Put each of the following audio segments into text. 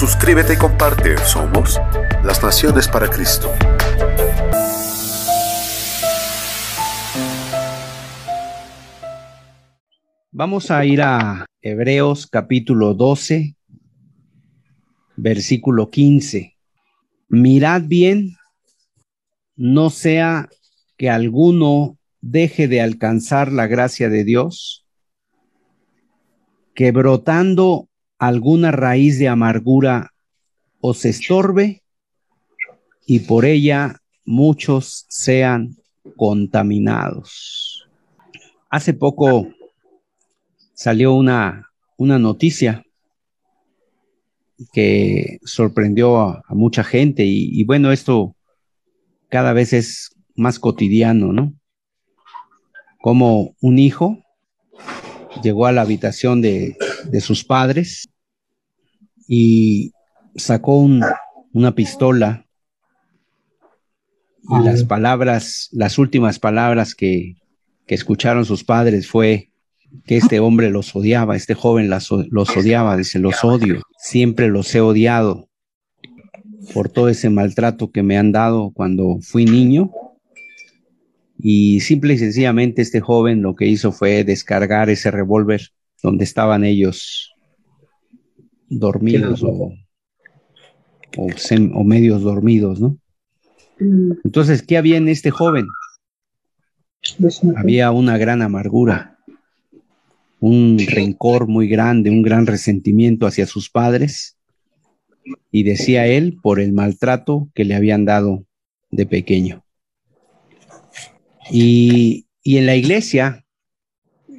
Suscríbete y comparte. Somos las Naciones para Cristo. Vamos a ir a Hebreos capítulo 12, versículo 15. Mirad bien, no sea que alguno deje de alcanzar la gracia de Dios, que brotando alguna raíz de amargura os estorbe y por ella muchos sean contaminados. Hace poco salió una, una noticia que sorprendió a, mucha gente y, y, bueno, esto cada vez es más cotidiano, ¿no? Como un hijo llegó a la habitación de, de sus padres y sacó una pistola y las palabras, las últimas palabras que, que, escucharon sus padres fue que este hombre los odiaba, este joven los odiaba, dice, los odio, siempre los he odiado por todo ese maltrato que me han dado cuando fui niño. Y simple y sencillamente este joven lo que hizo fue descargar ese revólver donde estaban ellos dormidos o, o, medios dormidos, ¿no? Mm. Entonces, ¿qué había en este joven? Había una gran amargura, un rencor muy grande, un gran resentimiento hacia sus padres, y decía él por el maltrato que le habían dado de pequeño. Y, y en la iglesia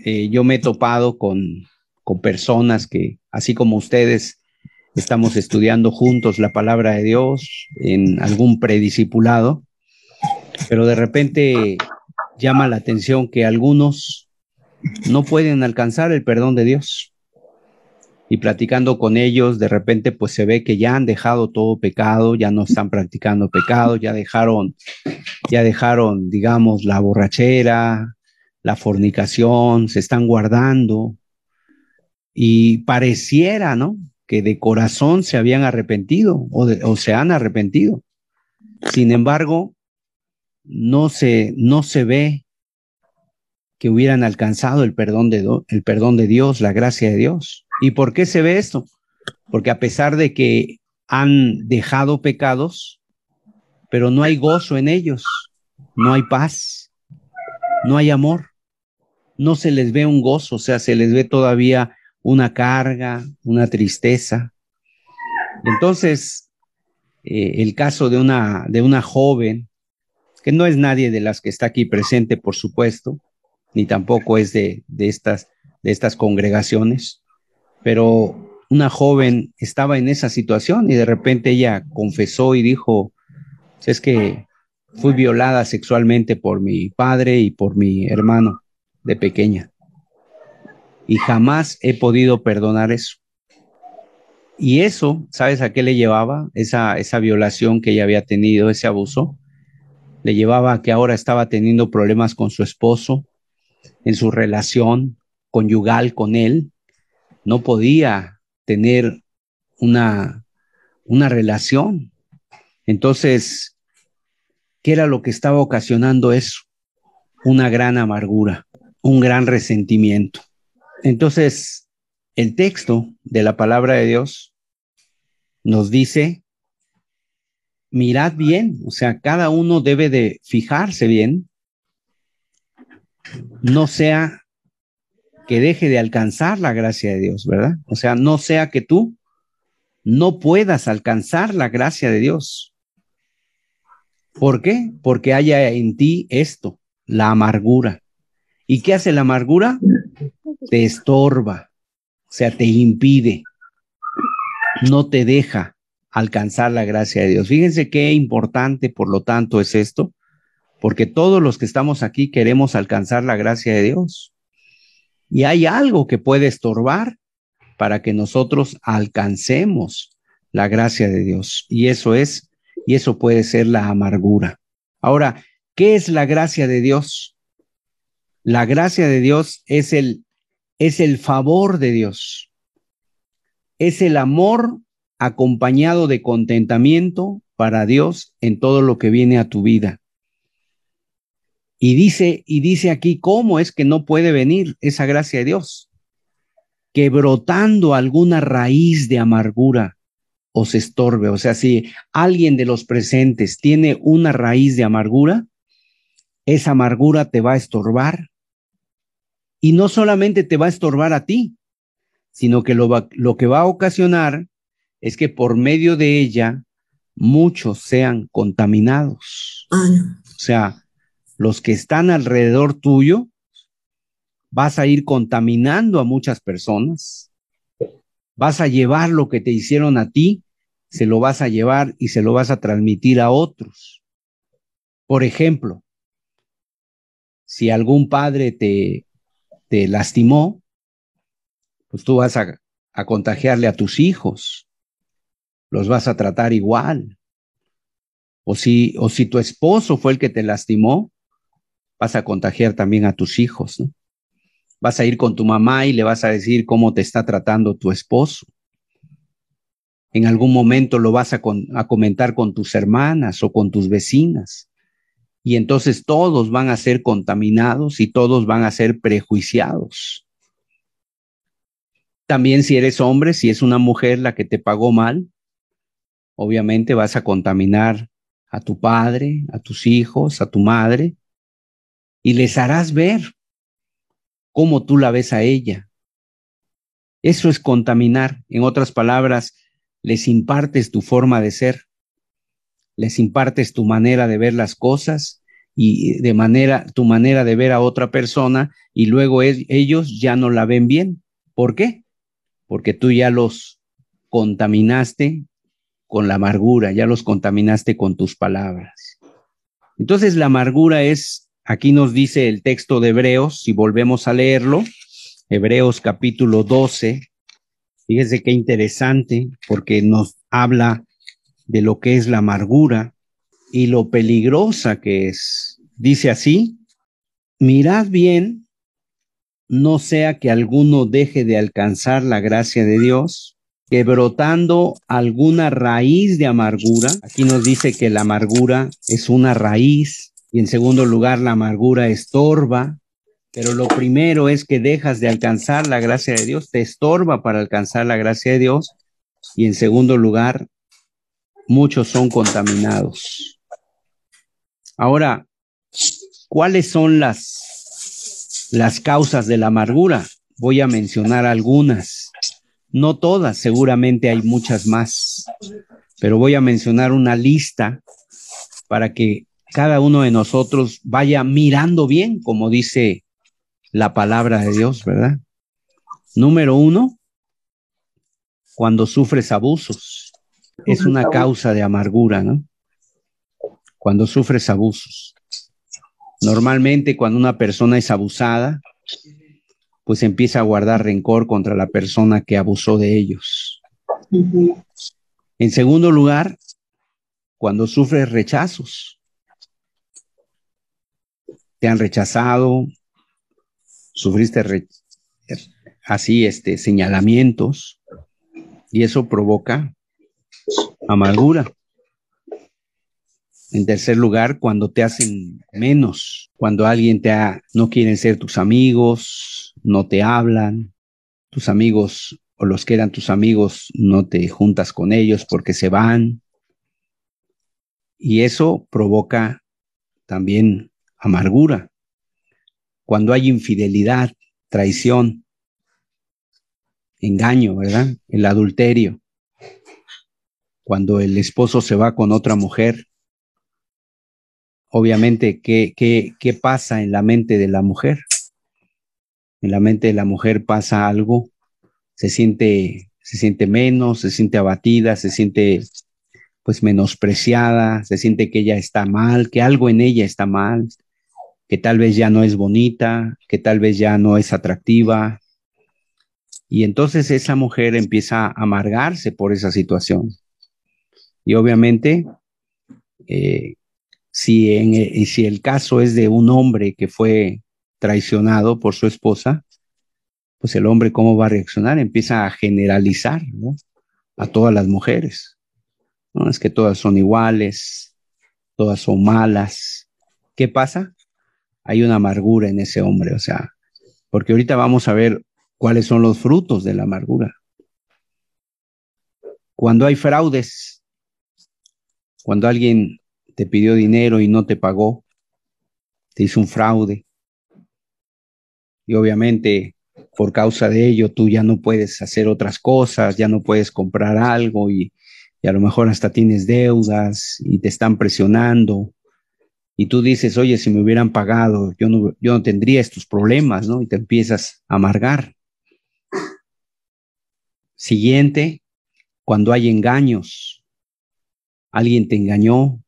eh, yo me he topado con, personas que, así como ustedes, estamos estudiando juntos la palabra de Dios en algún prediscipulado, pero de repente llama la atención que algunos no pueden alcanzar el perdón de Dios. Y platicando con ellos, de repente pues se ve que ya han dejado todo pecado, ya no están practicando pecado, ya dejaron, ya dejaron, digamos, la borrachera, la fornicación, se están guardando, y pareciera, ¿no? Que de corazón se habían arrepentido o, se han arrepentido. Sin embargo, no se, no se ve que hubieran alcanzado el perdón, de, el perdón de Dios, la gracia de Dios. ¿Y por qué se ve esto? Porque a pesar de que han dejado pecados, pero no hay gozo en ellos, no hay paz, no hay amor, no se les ve un gozo, o sea, se les ve todavía una carga, una tristeza. Entonces, eh, el caso de una, de una joven, que no es nadie de las que está aquí presente, por supuesto, ni tampoco es de, de, estas, de estas congregaciones, pero una joven estaba en esa situación y de repente ella confesó y dijo, es que fui violada sexualmente por mi padre y por mi hermano de pequeña y jamás he podido perdonar eso. Y eso, ¿sabes a qué le llevaba? Esa, esa violación que ella había tenido, ese abuso, le llevaba a que ahora estaba teniendo problemas con su esposo, en su relación conyugal con él. No podía tener una, una relación. Entonces, ¿qué era lo que estaba ocasionando eso? Una gran amargura, un gran resentimiento. Entonces, el texto de la palabra de Dios nos dice, mirad bien, o sea, cada uno debe de fijarse bien, no sea que deje de alcanzar la gracia de Dios, ¿verdad? O sea, no sea que tú no puedas alcanzar la gracia de Dios. ¿Por qué? Porque haya en ti esto, la amargura. ¿Y qué hace la amargura? Te estorba, o sea, te impide, no te deja alcanzar la gracia de Dios. Fíjense qué importante, por lo tanto, es esto, porque todos los que estamos aquí queremos alcanzar la gracia de Dios. Y hay algo que puede estorbar para que nosotros alcancemos la gracia de Dios. Y eso es, y eso puede ser la amargura. Ahora, ¿qué es la gracia de Dios? La gracia de Dios es el, es el favor de Dios. Es el amor acompañado de contentamiento para Dios en todo lo que viene a tu vida. Y dice, y dice aquí, ¿cómo es que no puede venir esa gracia de Dios? Que brotando alguna raíz de amargura os estorbe. O sea, si alguien de los presentes tiene una raíz de amargura, esa amargura te va a estorbar. Y no solamente te va a estorbar a ti, sino que lo, lo que va a ocasionar es que por medio de ella muchos sean contaminados. O sea, los que están alrededor tuyo, vas a ir contaminando a muchas personas, vas a llevar lo que te hicieron a ti, se lo vas a llevar y se lo vas a transmitir a otros. Por ejemplo, si algún padre te, te lastimó, pues tú vas a, a contagiarle a tus hijos los vas a tratar igual. O si, o si tu esposo fue el que te lastimó, vas a contagiar también a tus hijos, ¿no? Vas a ir con tu mamá y le vas a decir cómo te está tratando tu esposo. En algún momento lo vas a, a comentar con tus hermanas o con tus vecinas. Y entonces todos van a ser contaminados y todos van a ser prejuiciados. También si eres hombre, si es una mujer la que te pagó mal, obviamente vas a contaminar a tu padre, a tus hijos, a tu madre, y les harás ver cómo tú la ves a ella. Eso es contaminar. En otras palabras, les impartes tu forma de ser, les impartes tu manera de ver las cosas y de manera, tu manera de ver a otra persona y luego ellos ya no la ven bien. ¿Por qué? Porque tú ya los contaminaste con la amargura, ya los contaminaste con tus palabras. Entonces la amargura es, aquí nos dice el texto de Hebreos, si volvemos a leerlo, Hebreos capítulo 12, fíjese qué interesante, porque nos habla de lo que es la amargura y lo peligrosa que es. Dice así, mirad bien, no sea que alguno deje de alcanzar la gracia de Dios, que brotando alguna raíz de amargura, aquí nos dice que la amargura es una raíz y en segundo lugar la amargura estorba, pero lo primero es que dejas de alcanzar la gracia de Dios, te estorba para alcanzar la gracia de Dios y en segundo lugar muchos son contaminados. Ahora, ¿cuáles son las las causas de la amargura? Voy a mencionar algunas. No todas, seguramente hay muchas más, pero voy a mencionar una lista para que cada uno de nosotros vaya mirando bien, como dice la palabra de Dios, ¿verdad? Número uno, cuando sufres abusos, es una causa de amargura, ¿no? Cuando sufres abusos. Normalmente cuando una persona es abusada, pues empieza a guardar rencor contra la persona que abusó de ellos. En segundo lugar, cuando sufres rechazos, te han rechazado, sufriste así este señalamientos y eso provoca amargura. En tercer lugar, cuando te hacen menos, cuando alguien te ha, no quieren ser tus amigos, no te hablan, tus amigos o los que eran tus amigos no te juntas con ellos porque se van. Y eso provoca también amargura. Cuando hay infidelidad, traición, engaño, ¿verdad? El adulterio. Cuando el esposo se va con otra mujer obviamente, ¿qué, qué, qué pasa en la mente de la mujer? En la mente de la mujer pasa algo, se siente, se siente menos, se siente abatida, se siente pues menospreciada, se siente que ella está mal, que algo en ella está mal, que tal vez ya no es bonita, que tal vez ya no es atractiva. Y entonces esa mujer empieza a amargarse por esa situación. Y obviamente, eh, si, en, si el caso es de un hombre que fue traicionado por su esposa, pues el hombre cómo va a reaccionar, empieza a generalizar a todas las mujeres. ¿no? Es que todas son iguales, todas son malas. ¿Qué pasa? Hay una amargura en ese hombre, o sea, porque ahorita vamos a ver cuáles son los frutos de la amargura. Cuando hay fraudes, cuando alguien te pidió dinero y no te pagó, te hizo un fraude. Y obviamente por causa de ello tú ya no puedes hacer otras cosas, ya no puedes comprar algo y, a lo mejor hasta tienes deudas y te están presionando. Y tú dices, oye, si me hubieran pagado, yo no, yo no tendría estos problemas, ¿no? Y te empiezas a amargar. Siguiente, cuando hay engaños, alguien te engañó,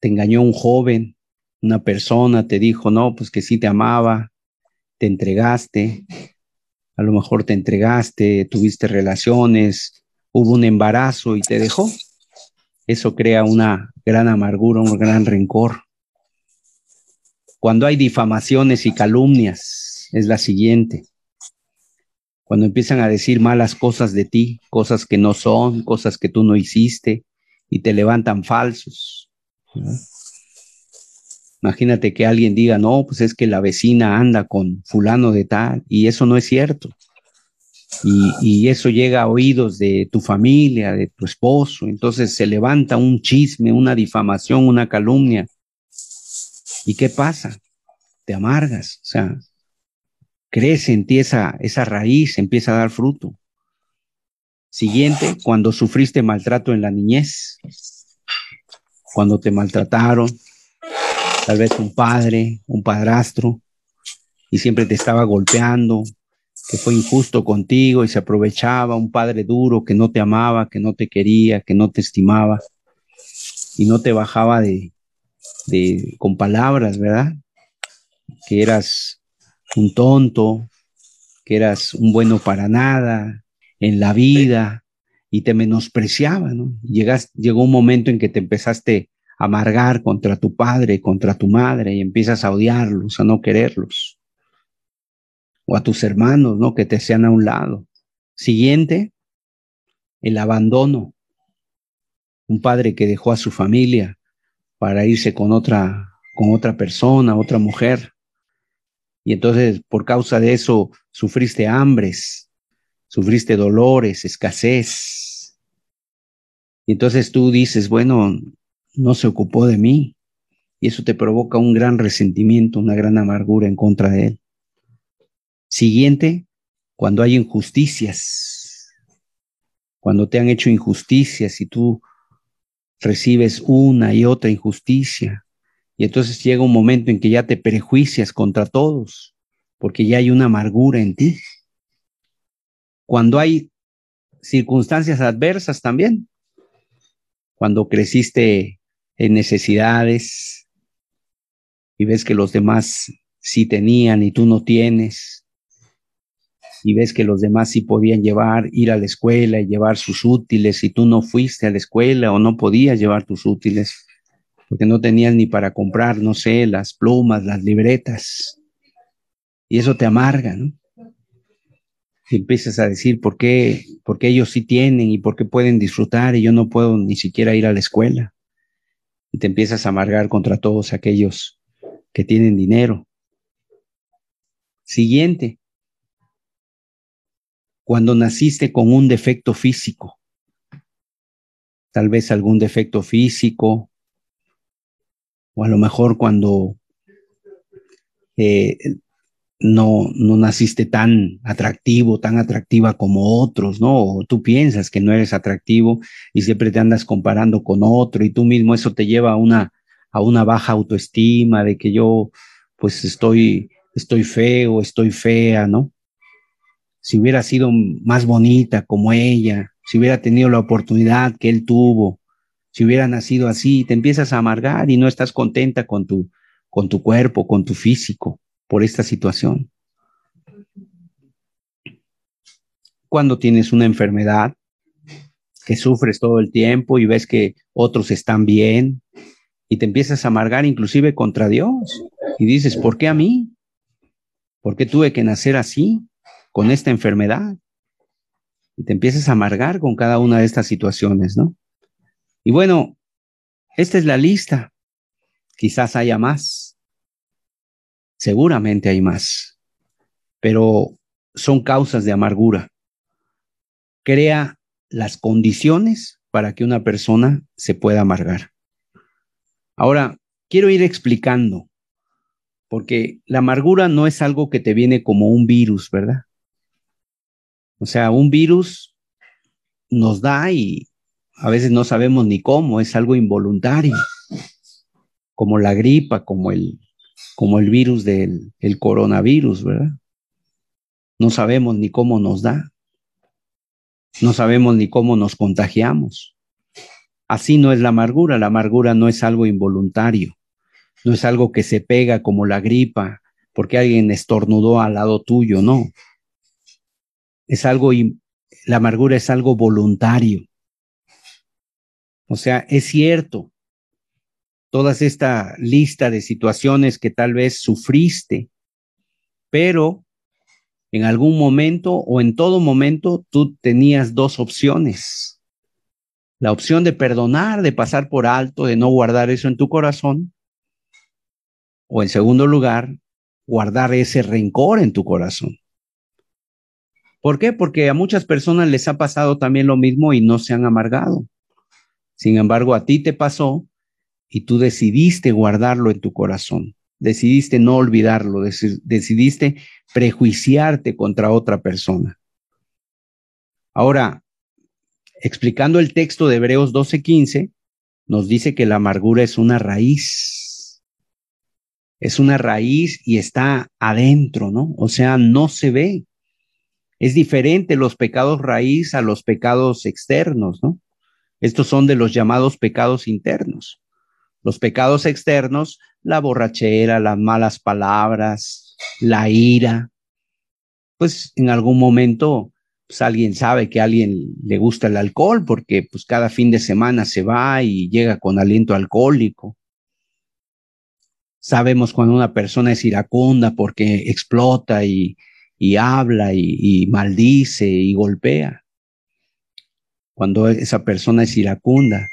te engañó un joven, una persona te dijo, no, pues que sí te amaba, te entregaste, a lo mejor te entregaste, tuviste relaciones, hubo un embarazo y te dejó. Eso crea una gran amargura, un gran rencor. Cuando hay difamaciones y calumnias, es la siguiente. Cuando empiezan a decir malas cosas de ti, cosas que no son, cosas que tú no hiciste, y te levantan falsos. Imagínate que alguien diga, no, pues es que la vecina anda con fulano de tal, y eso no es cierto. Y, eso llega a oídos de tu familia, de tu esposo, entonces se levanta un chisme, una difamación, una calumnia. ¿Y qué pasa? Te amargas, o sea, crece en ti esa, esa raíz, empieza a dar fruto. Siguiente, cuando sufriste maltrato en la niñez, cuando te maltrataron, tal vez un padre, un padrastro, y siempre te estaba golpeando, que fue injusto contigo y se aprovechaba, un padre duro que no te amaba, que no te quería, que no te estimaba, y no te bajaba de, de con palabras, ¿verdad? Que eras un tonto, que eras un bueno para nada en la vida y te menospreciaba, ¿no? Llegas, llegó un momento en que te empezaste amargar contra tu padre, contra tu madre y empiezas a odiarlos, a no quererlos. O a tus hermanos, ¿no? Que te sean a un lado. Siguiente, el abandono. Un padre que dejó a su familia para irse con otra, con otra persona, otra mujer. Y entonces, por causa de eso, sufriste hambres, sufriste dolores, escasez. Y entonces tú dices, bueno, no se ocupó de mí. Y eso te provoca un gran resentimiento, una gran amargura en contra de él. Siguiente, cuando hay injusticias, cuando te han hecho injusticias y tú recibes una y otra injusticia, y entonces llega un momento en que ya te prejuicias contra todos, porque ya hay una amargura en ti. Cuando hay circunstancias adversas también, cuando creciste en necesidades y ves que los demás sí tenían y tú no tienes, y ves que los demás sí podían llevar, ir a la escuela y llevar sus útiles y tú no fuiste a la escuela o no podías llevar tus útiles porque no tenías ni para comprar, no sé, las plumas, las libretas. Y eso te amarga, ¿no? Y empiezas a decir por qué, por qué ellos sí tienen y por qué pueden disfrutar y yo no puedo ni siquiera ir a la escuela y te empiezas a amargar contra todos aquellos que tienen dinero. Siguiente, cuando naciste con un defecto físico, tal vez algún defecto físico, o a lo mejor cuando eh, no, no naciste tan atractivo, tan atractiva como otros, ¿no? O tú piensas que no eres atractivo y siempre te andas comparando con otro y tú mismo eso te lleva a una, a una baja autoestima de que yo pues estoy, estoy feo, estoy fea, ¿no? si hubiera sido más bonita como ella, si hubiera tenido la oportunidad que él tuvo, si hubiera nacido así, te empiezas a amargar y no estás contenta con tu, con tu cuerpo, con tu físico por esta situación. Cuando tienes una enfermedad que sufres todo el tiempo y ves que otros están bien y te empiezas a amargar inclusive contra Dios y dices, ¿por qué a mí? ¿Por qué tuve que nacer así, con esta enfermedad? Y te empiezas a amargar con cada una de estas situaciones, ¿no? Y bueno, esta es la lista. Quizás haya más. Seguramente hay más. Pero son causas de amargura. Crea las condiciones para que una persona se pueda amargar. Ahora, quiero ir explicando porque la amargura no es algo que te viene como un virus, ¿verdad? O sea, un virus nos da y a veces no sabemos ni cómo, es algo involuntario, como la gripa, como el, como el virus del el coronavirus, ¿verdad? No sabemos ni cómo nos da, no sabemos ni cómo nos contagiamos. Así no es la amargura, la amargura no es algo involuntario no es algo que se pega como la gripa porque alguien estornudó al lado tuyo, no. Es algo, la amargura es algo voluntario. O sea, es cierto, toda esta lista de situaciones que tal vez sufriste, pero en algún momento o en todo momento tú tenías dos opciones. La opción de perdonar, de pasar por alto, de no guardar eso en tu corazón, o en segundo lugar, guardar ese rencor en tu corazón. ¿Por qué? Porque a muchas personas les ha pasado también lo mismo y no se han amargado. Sin embargo, a ti te pasó y tú decidiste guardarlo en tu corazón. Decidiste no olvidarlo, decidiste prejuiciarte contra otra persona. Ahora, explicando el texto de Hebreos 12:15, nos dice que la amargura es una raíz es una raíz y está adentro, ¿no? O sea, no se ve. Es diferente los pecados raíz a los pecados externos, ¿no? Estos son de los llamados pecados internos. Los pecados externos, la borrachera, las malas palabras, la ira. Pues en algún momento, pues alguien sabe que a alguien le gusta el alcohol porque pues cada fin de semana se va y llega con aliento alcohólico. Sabemos cuando una persona es iracunda porque explota y, habla y, maldice y golpea. Cuando esa persona es iracunda.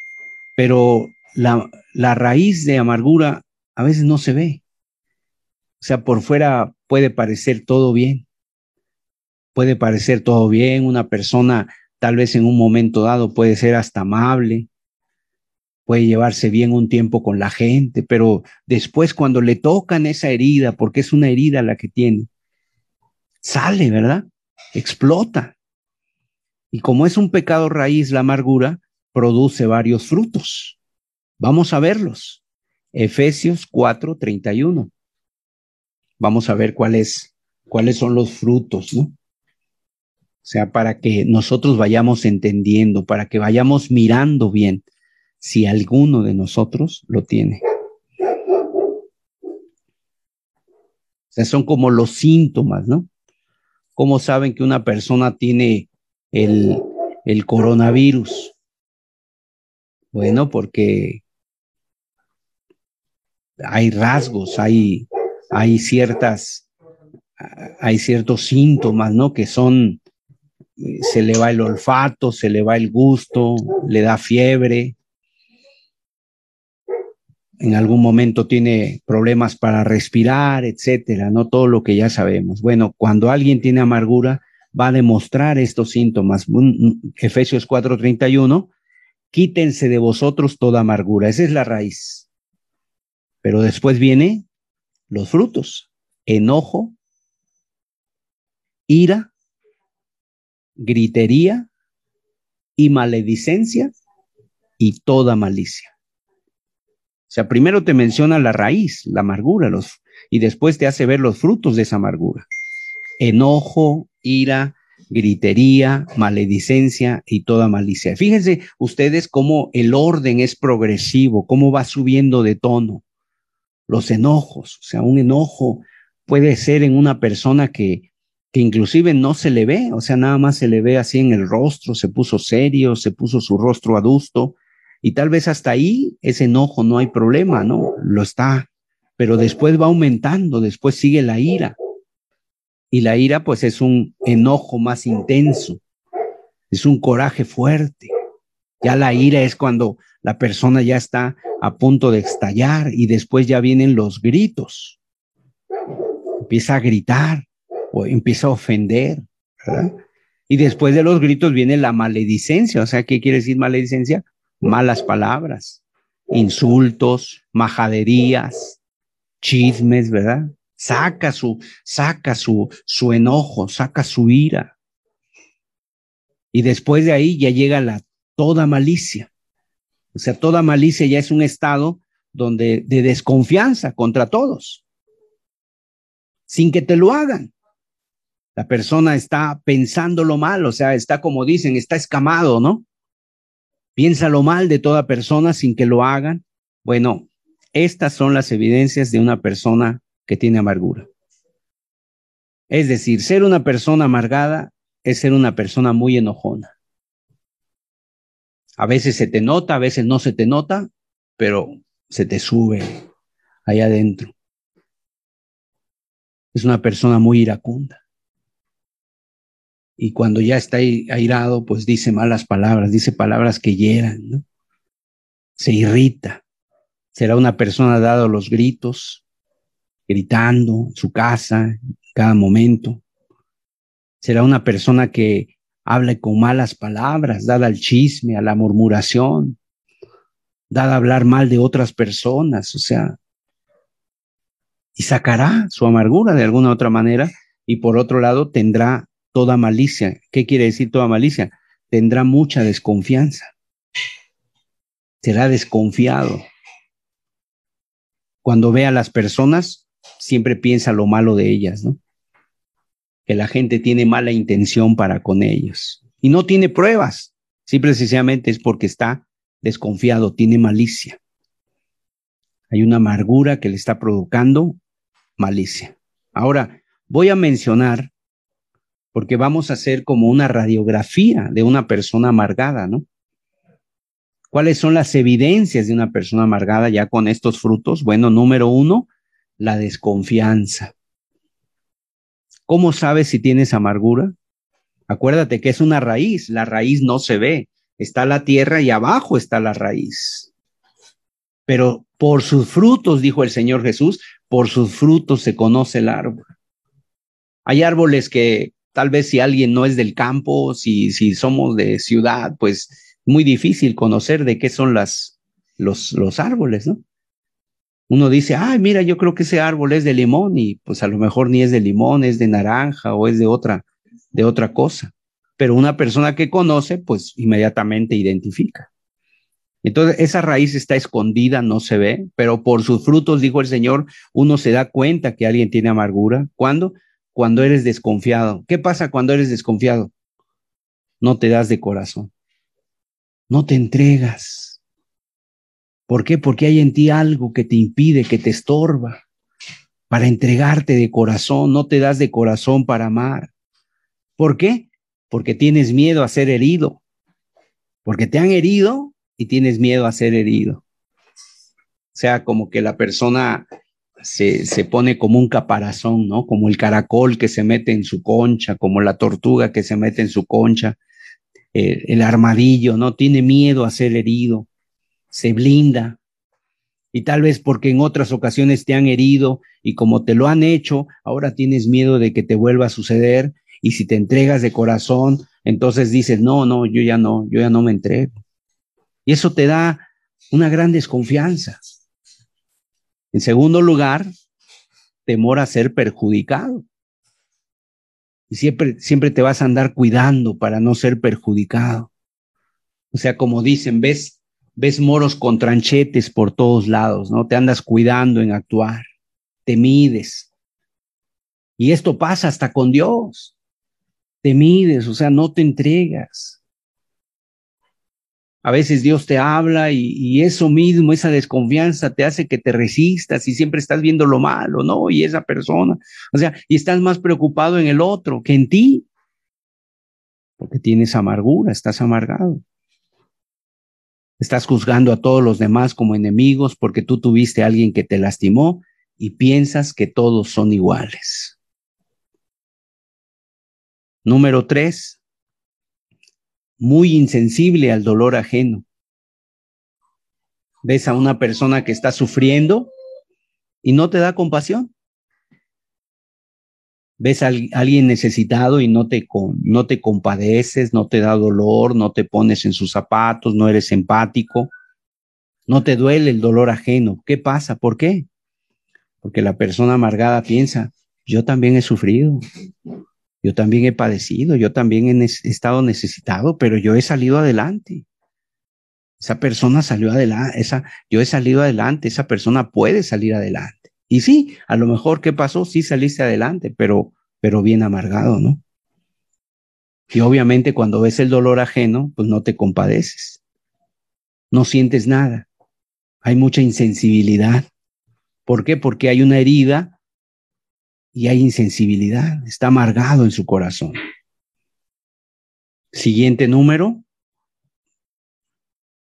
Pero la, la raíz de amargura a veces no se ve. O sea, por fuera puede parecer todo bien. Puede parecer todo bien. Una persona tal vez en un momento dado puede ser hasta amable, puede llevarse bien un tiempo con la gente, pero después cuando le tocan esa herida, porque es una herida la que tiene, sale, ¿verdad? Explota. Y como es un pecado raíz, la amargura produce varios frutos. Vamos a verlos. Efesios 4:31. Vamos a ver cuáles son los frutos, ¿no? O sea, para que nosotros vayamos entendiendo, para que vayamos mirando bien si alguno de nosotros lo tiene. O sea, son como los síntomas, ¿no? ¿Cómo saben que una persona tiene el, el coronavirus? Bueno, porque hay rasgos, hay, hay ciertas, hay ciertos síntomas, ¿no? Que son, se le va el olfato, se le va el gusto, le da fiebre, en algún momento tiene problemas para respirar, etcétera, no todo lo que ya sabemos. Bueno, cuando alguien tiene amargura, va a demostrar estos síntomas. Efesios 4:31, quítense de vosotros toda amargura, esa es la raíz. Pero después viene los frutos, enojo, ira, gritería y maledicencia y toda malicia. O sea, primero te menciona la raíz, la amargura, los, y después te hace ver los frutos de esa amargura. Enojo, ira, gritería, maledicencia y toda malicia. Fíjense ustedes cómo el orden es progresivo, cómo va subiendo de tono. Los enojos, o sea, un enojo puede ser en una persona que, que inclusive no se le ve, o sea, nada más se le ve así en el rostro, se puso serio, se puso su rostro adusto, y tal vez hasta ahí ese enojo no hay problema, ¿no? Lo está, pero después va aumentando, después sigue la ira. Y la ira pues es un enojo más intenso, es un coraje fuerte. Ya la ira es cuando la persona ya está a punto de estallar y después ya vienen los gritos. Empieza a gritar o empieza a ofender, ¿verdad? Y después de los gritos viene la maledicencia. O sea, ¿qué quiere decir maledicencia? Malas palabras, insultos, majaderías, chismes, ¿verdad? Saca su, saca su, su enojo, saca su ira. Y después de ahí ya llega la toda malicia. O sea, toda malicia ya es un estado donde de desconfianza contra todos, sin que te lo hagan. La persona está pensando lo mal, o sea, está como dicen, está escamado, ¿no? Piensa lo mal de toda persona sin que lo hagan. Bueno, estas son las evidencias de una persona que tiene amargura. Es decir, ser una persona amargada es ser una persona muy enojona. A veces se te nota, a veces no se te nota, pero se te sube ahí adentro. Es una persona muy iracunda. Y cuando ya está airado, pues dice malas palabras, dice palabras que hieran, ¿no? Se irrita. Será una persona dado los gritos, gritando en su casa, cada momento. Será una persona que hable con malas palabras, dada al chisme, a la murmuración, dada a hablar mal de otras personas, o sea, y sacará su amargura de alguna otra manera y por otro lado tendrá toda malicia. ¿Qué quiere decir toda malicia? Tendrá mucha desconfianza. Será desconfiado. Cuando ve a las personas, siempre piensa lo malo de ellas, ¿no? Que la gente tiene mala intención para con ellos. Y no tiene pruebas. Simple sencillamente es porque está desconfiado, tiene malicia. Hay una amargura que le está provocando malicia. Ahora, voy a mencionar, porque vamos a hacer como una radiografía de una persona amargada, ¿no? ¿Cuáles son las evidencias de una persona amargada ya con estos frutos? Bueno, número uno, la desconfianza. ¿Cómo sabes si tienes amargura? Acuérdate que es una raíz, la raíz no se ve, está la tierra y abajo está la raíz. Pero por sus frutos, dijo el Señor Jesús, por sus frutos se conoce el árbol. Hay árboles que tal vez si alguien no es del campo, si, si somos de ciudad, pues muy difícil conocer de qué son las, los, los árboles, ¿no? Uno dice, ay, mira, yo creo que ese árbol es de limón y pues a lo mejor ni es de limón, es de naranja o es de otra, de otra cosa. Pero una persona que conoce, pues inmediatamente identifica. Entonces, esa raíz está escondida, no se ve, pero por sus frutos, dijo el Señor, uno se da cuenta que alguien tiene amargura. ¿Cuándo? Cuando eres desconfiado. ¿Qué pasa cuando eres desconfiado? No te das de corazón. No te entregas ¿Por qué? Porque hay en ti algo que te impide, que te estorba para entregarte de corazón, no te das de corazón para amar. ¿Por qué? Porque tienes miedo a ser herido, porque te han herido y tienes miedo a ser herido. O sea, como que la persona se, se, pone como un caparazón, ¿no? Como el caracol que se mete en su concha, como la tortuga que se mete en su concha, eh, el armadillo, ¿no? Tiene miedo a ser herido se blinda. Y tal vez porque en otras ocasiones te han herido y como te lo han hecho, ahora tienes miedo de que te vuelva a suceder. Y si te entregas de corazón, entonces dices, no, no, yo ya no, yo ya no me entrego. Y eso te da una gran desconfianza. En segundo lugar, temor a ser perjudicado. Y siempre, siempre te vas a andar cuidando para no ser perjudicado. O sea, como dicen, ves, ves moros con tranchetes por todos lados, ¿no? Te andas cuidando en actuar, te mides. Y esto pasa hasta con Dios. te mides, o sea, no te entregas. A veces Dios te habla y, eso mismo, esa desconfianza te hace que te resistas y siempre estás viendo lo malo, ¿no? Y esa persona, o sea, y estás más preocupado en el otro que en ti, porque tienes amargura, estás amargado. Estás juzgando a todos los demás como enemigos porque tú tuviste a alguien que te lastimó y piensas que todos son iguales. Número tres, muy insensible al dolor ajeno. Ves a una persona que está sufriendo y no te da compasión. Ves a alguien necesitado y no te, no te compadeces, no te da dolor, no te pones en sus zapatos, no eres empático, no te duele el dolor ajeno. ¿Qué pasa? ¿Por qué? Porque la persona amargada piensa, yo también he sufrido, yo también he padecido, yo también he estado necesitado, pero yo he salido adelante. Esa persona salió adelante, esa, yo he salido adelante, esa persona puede salir adelante. Y sí, a lo mejor, ¿qué pasó? Sí saliste adelante, pero, pero bien amargado, ¿no? Y obviamente cuando ves el dolor ajeno, pues no te compadeces. No sientes nada. Hay mucha insensibilidad. ¿Por qué? Porque hay una herida y hay insensibilidad, está amargado en su corazón. Siguiente número,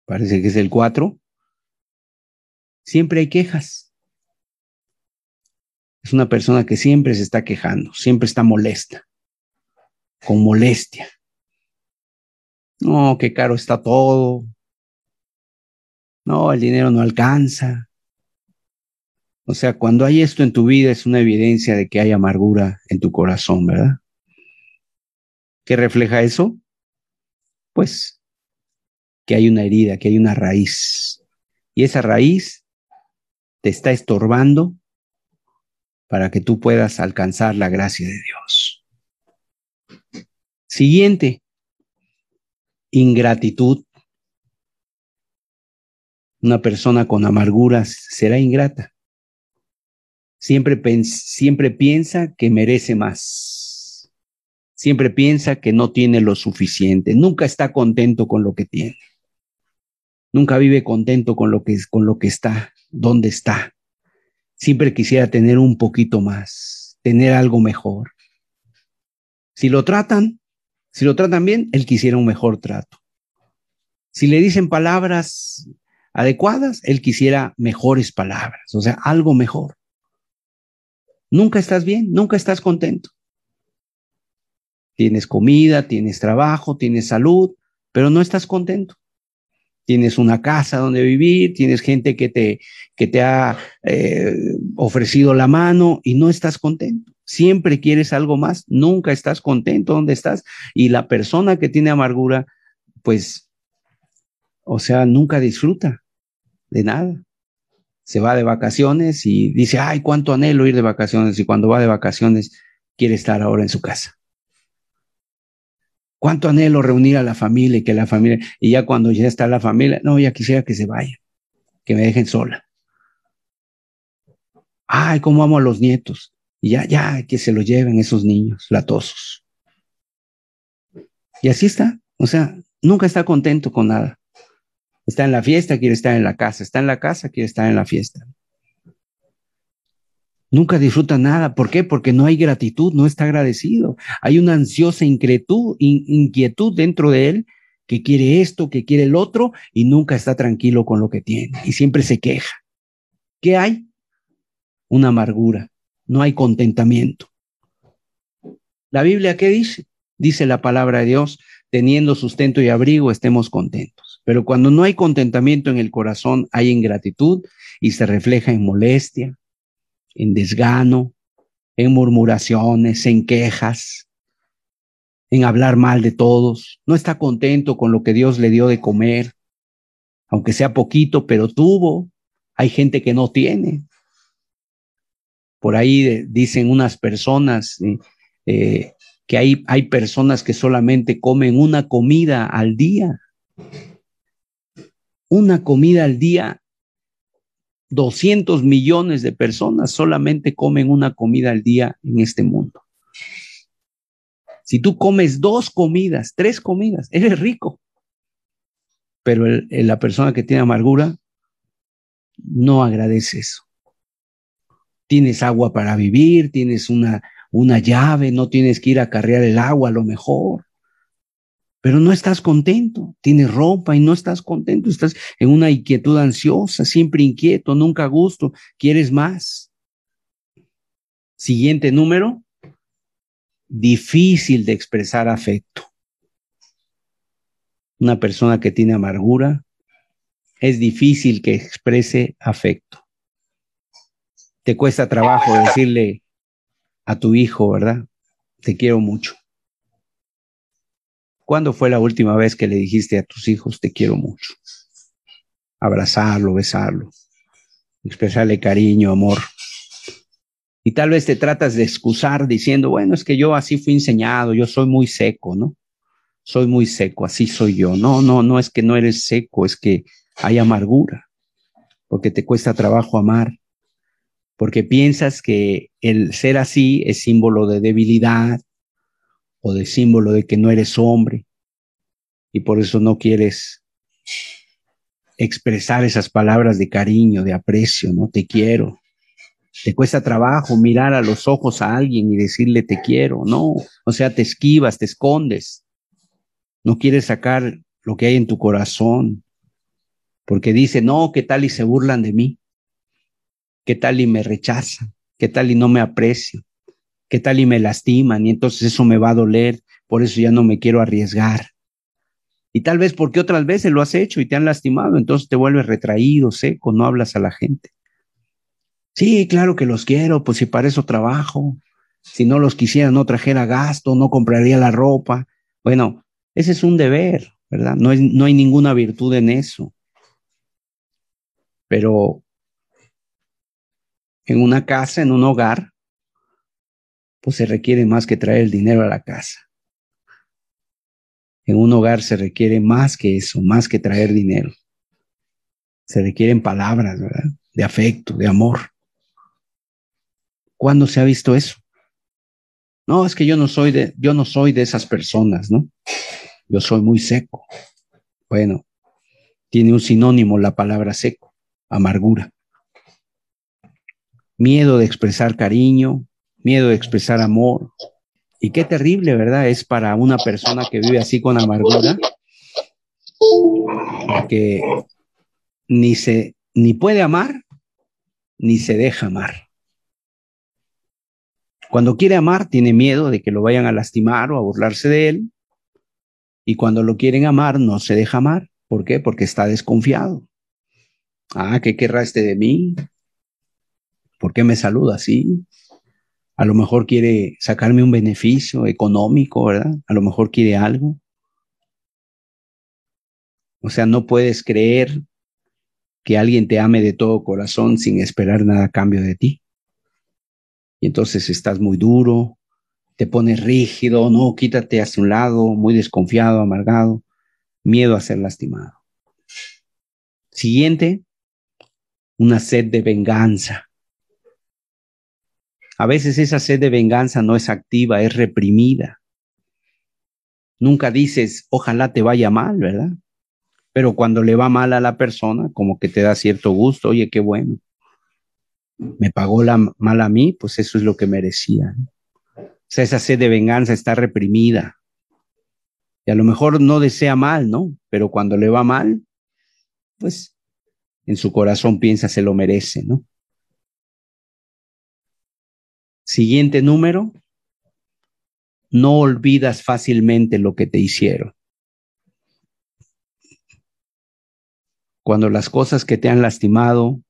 parece que es el 4. Siempre hay quejas. Es una persona que siempre se está quejando, siempre está molesta, con molestia. No, qué caro está todo. No, el dinero no alcanza. O sea, cuando hay esto en tu vida es una evidencia de que hay amargura en tu corazón, ¿verdad? ¿Qué refleja eso? Pues que hay una herida, que hay una raíz. Y esa raíz te está estorbando para que tú puedas alcanzar la gracia de Dios. Siguiente, ingratitud. Una persona con amarguras será ingrata. Siempre, piensa que merece más. Siempre piensa que no tiene lo suficiente. Nunca está contento con lo que tiene. Nunca vive contento con lo que, con lo que está, donde está. Siempre quisiera tener un poquito más, tener algo mejor. Si lo tratan, si lo tratan bien, él quisiera un mejor trato. Si le dicen palabras adecuadas, él quisiera mejores palabras, o sea, algo mejor. Nunca estás bien, nunca estás contento. Tienes comida, tienes trabajo, tienes salud, pero no estás contento. Tienes una casa donde vivir, tienes gente que te, que te ha eh, ofrecido la mano y no estás contento. Siempre quieres algo más, nunca estás contento donde estás. Y la persona que tiene amargura, pues, o sea, nunca disfruta de nada se va de vacaciones y dice, ay, cuánto anhelo ir de vacaciones. Y cuando va de vacaciones, quiere estar ahora en su casa. Cuánto anhelo reunir a la familia y que la familia, y ya cuando ya está la familia, no, ya quisiera que se vaya, que me dejen sola. Ay, cómo amo a los nietos. Y ya, ya, que se lo lleven esos niños latosos. Y así está. O sea, nunca está contento con nada. Está en la fiesta, quiere estar en la casa. Está en la casa, quiere estar en la fiesta. Nunca disfruta nada. ¿Por qué? Porque no hay gratitud, no está agradecido. Hay una ansiosa inquietud, dentro de él que quiere esto, que quiere el otro y nunca está tranquilo con lo que tiene y siempre se queja. ¿Qué hay? Una amargura. No hay contentamiento. La Biblia, ¿qué dice? Dice la palabra de Dios, teniendo sustento y abrigo, estemos contentos. Pero cuando no hay contentamiento en el corazón, hay ingratitud y se refleja en molestia, en desgano, en murmuraciones, en quejas, en hablar mal de todos. No está contento con lo que Dios le dio de comer, aunque sea poquito, pero tuvo. Hay gente que no tiene. Por ahí dicen unas personas eh, eh, que hay, hay personas que solamente comen una comida al día una comida al día. 200 millones de personas solamente comen una comida al día en este mundo. Si tú comes dos comidas, tres comidas, eres rico. Pero la persona que tiene amargura no agradece eso. Tienes agua para vivir, tienes una, una llave, no tienes que ir a carrear el agua a lo mejor. Pero no estás contento, tienes ropa y no estás contento, estás en una inquietud ansiosa, siempre inquieto, nunca a gusto, quieres más. Siguiente número, difícil de expresar afecto. Una persona que tiene amargura es difícil que exprese afecto. Te cuesta trabajo decirle a tu hijo, ¿verdad? Te quiero mucho. ¿Cuándo fue la última vez que le dijiste a tus hijos te quiero mucho? Abrazarlo, besarlo, expresarle cariño, amor. Y tal vez te tratas de excusar diciendo, bueno, es que yo así fui enseñado, yo soy muy seco, ¿no? Soy muy seco, así soy yo. No, no, no es que no eres seco, es que hay amargura, porque te cuesta trabajo amar, porque piensas que el ser así es símbolo de debilidad o de símbolo de que no eres hombre y por eso no quieres expresar esas palabras de cariño, de aprecio, no te quiero. Te cuesta trabajo mirar a los ojos a alguien y decirle te quiero, no, o sea, te esquivas, te escondes. No quieres sacar lo que hay en tu corazón, porque dice, no, ¿qué tal y se burlan de mí? ¿Qué tal y me rechazan? ¿Qué tal y no me aprecian? ¿Qué tal y me lastiman? Y entonces eso me va a doler, por eso ya no me quiero arriesgar. Y tal vez porque otras veces lo has hecho y te han lastimado, entonces te vuelves retraído, seco, no hablas a la gente. Sí, claro que los quiero, pues si para eso trabajo. Si no los quisiera, no trajera gasto, no compraría la ropa. Bueno, ese es un deber, ¿verdad? No, es, no hay ninguna virtud en eso. Pero en una casa, en un hogar, pues se requiere más que traer el dinero a la casa. En un hogar se requiere más que eso, más que traer dinero. Se requieren palabras, ¿verdad? De afecto, de amor. ¿Cuándo se ha visto eso? No, es que yo no soy de, yo no soy de esas personas, ¿no? Yo soy muy seco. Bueno, tiene un sinónimo la palabra seco amargura. Miedo de expresar cariño, miedo de expresar amor. Y qué terrible, ¿verdad? Es para una persona que vive así con amargura, que ni se ni puede amar ni se deja amar. Cuando quiere amar tiene miedo de que lo vayan a lastimar o a burlarse de él. Y cuando lo quieren amar no se deja amar. ¿Por qué? Porque está desconfiado. Ah, ¿qué querrá este de mí? ¿Por qué me saluda así? A lo mejor quiere sacarme un beneficio económico, ¿verdad? A lo mejor quiere algo. O sea, no puedes creer que alguien te ame de todo corazón sin esperar nada a cambio de ti. Y entonces estás muy duro, te pones rígido, no, quítate hacia un lado, muy desconfiado, amargado, miedo a ser lastimado. Siguiente, una sed de venganza. A veces esa sed de venganza no es activa, es reprimida. Nunca dices, ojalá te vaya mal, ¿verdad? Pero cuando le va mal a la persona, como que te da cierto gusto, oye, qué bueno. Me pagó la mal a mí, pues eso es lo que merecía. O sea, esa sed de venganza está reprimida. Y a lo mejor no desea mal, ¿no? Pero cuando le va mal, pues en su corazón piensa se lo merece, ¿no? Siguiente número, no olvidas fácilmente lo que te hicieron. Cuando las cosas que te han lastimado,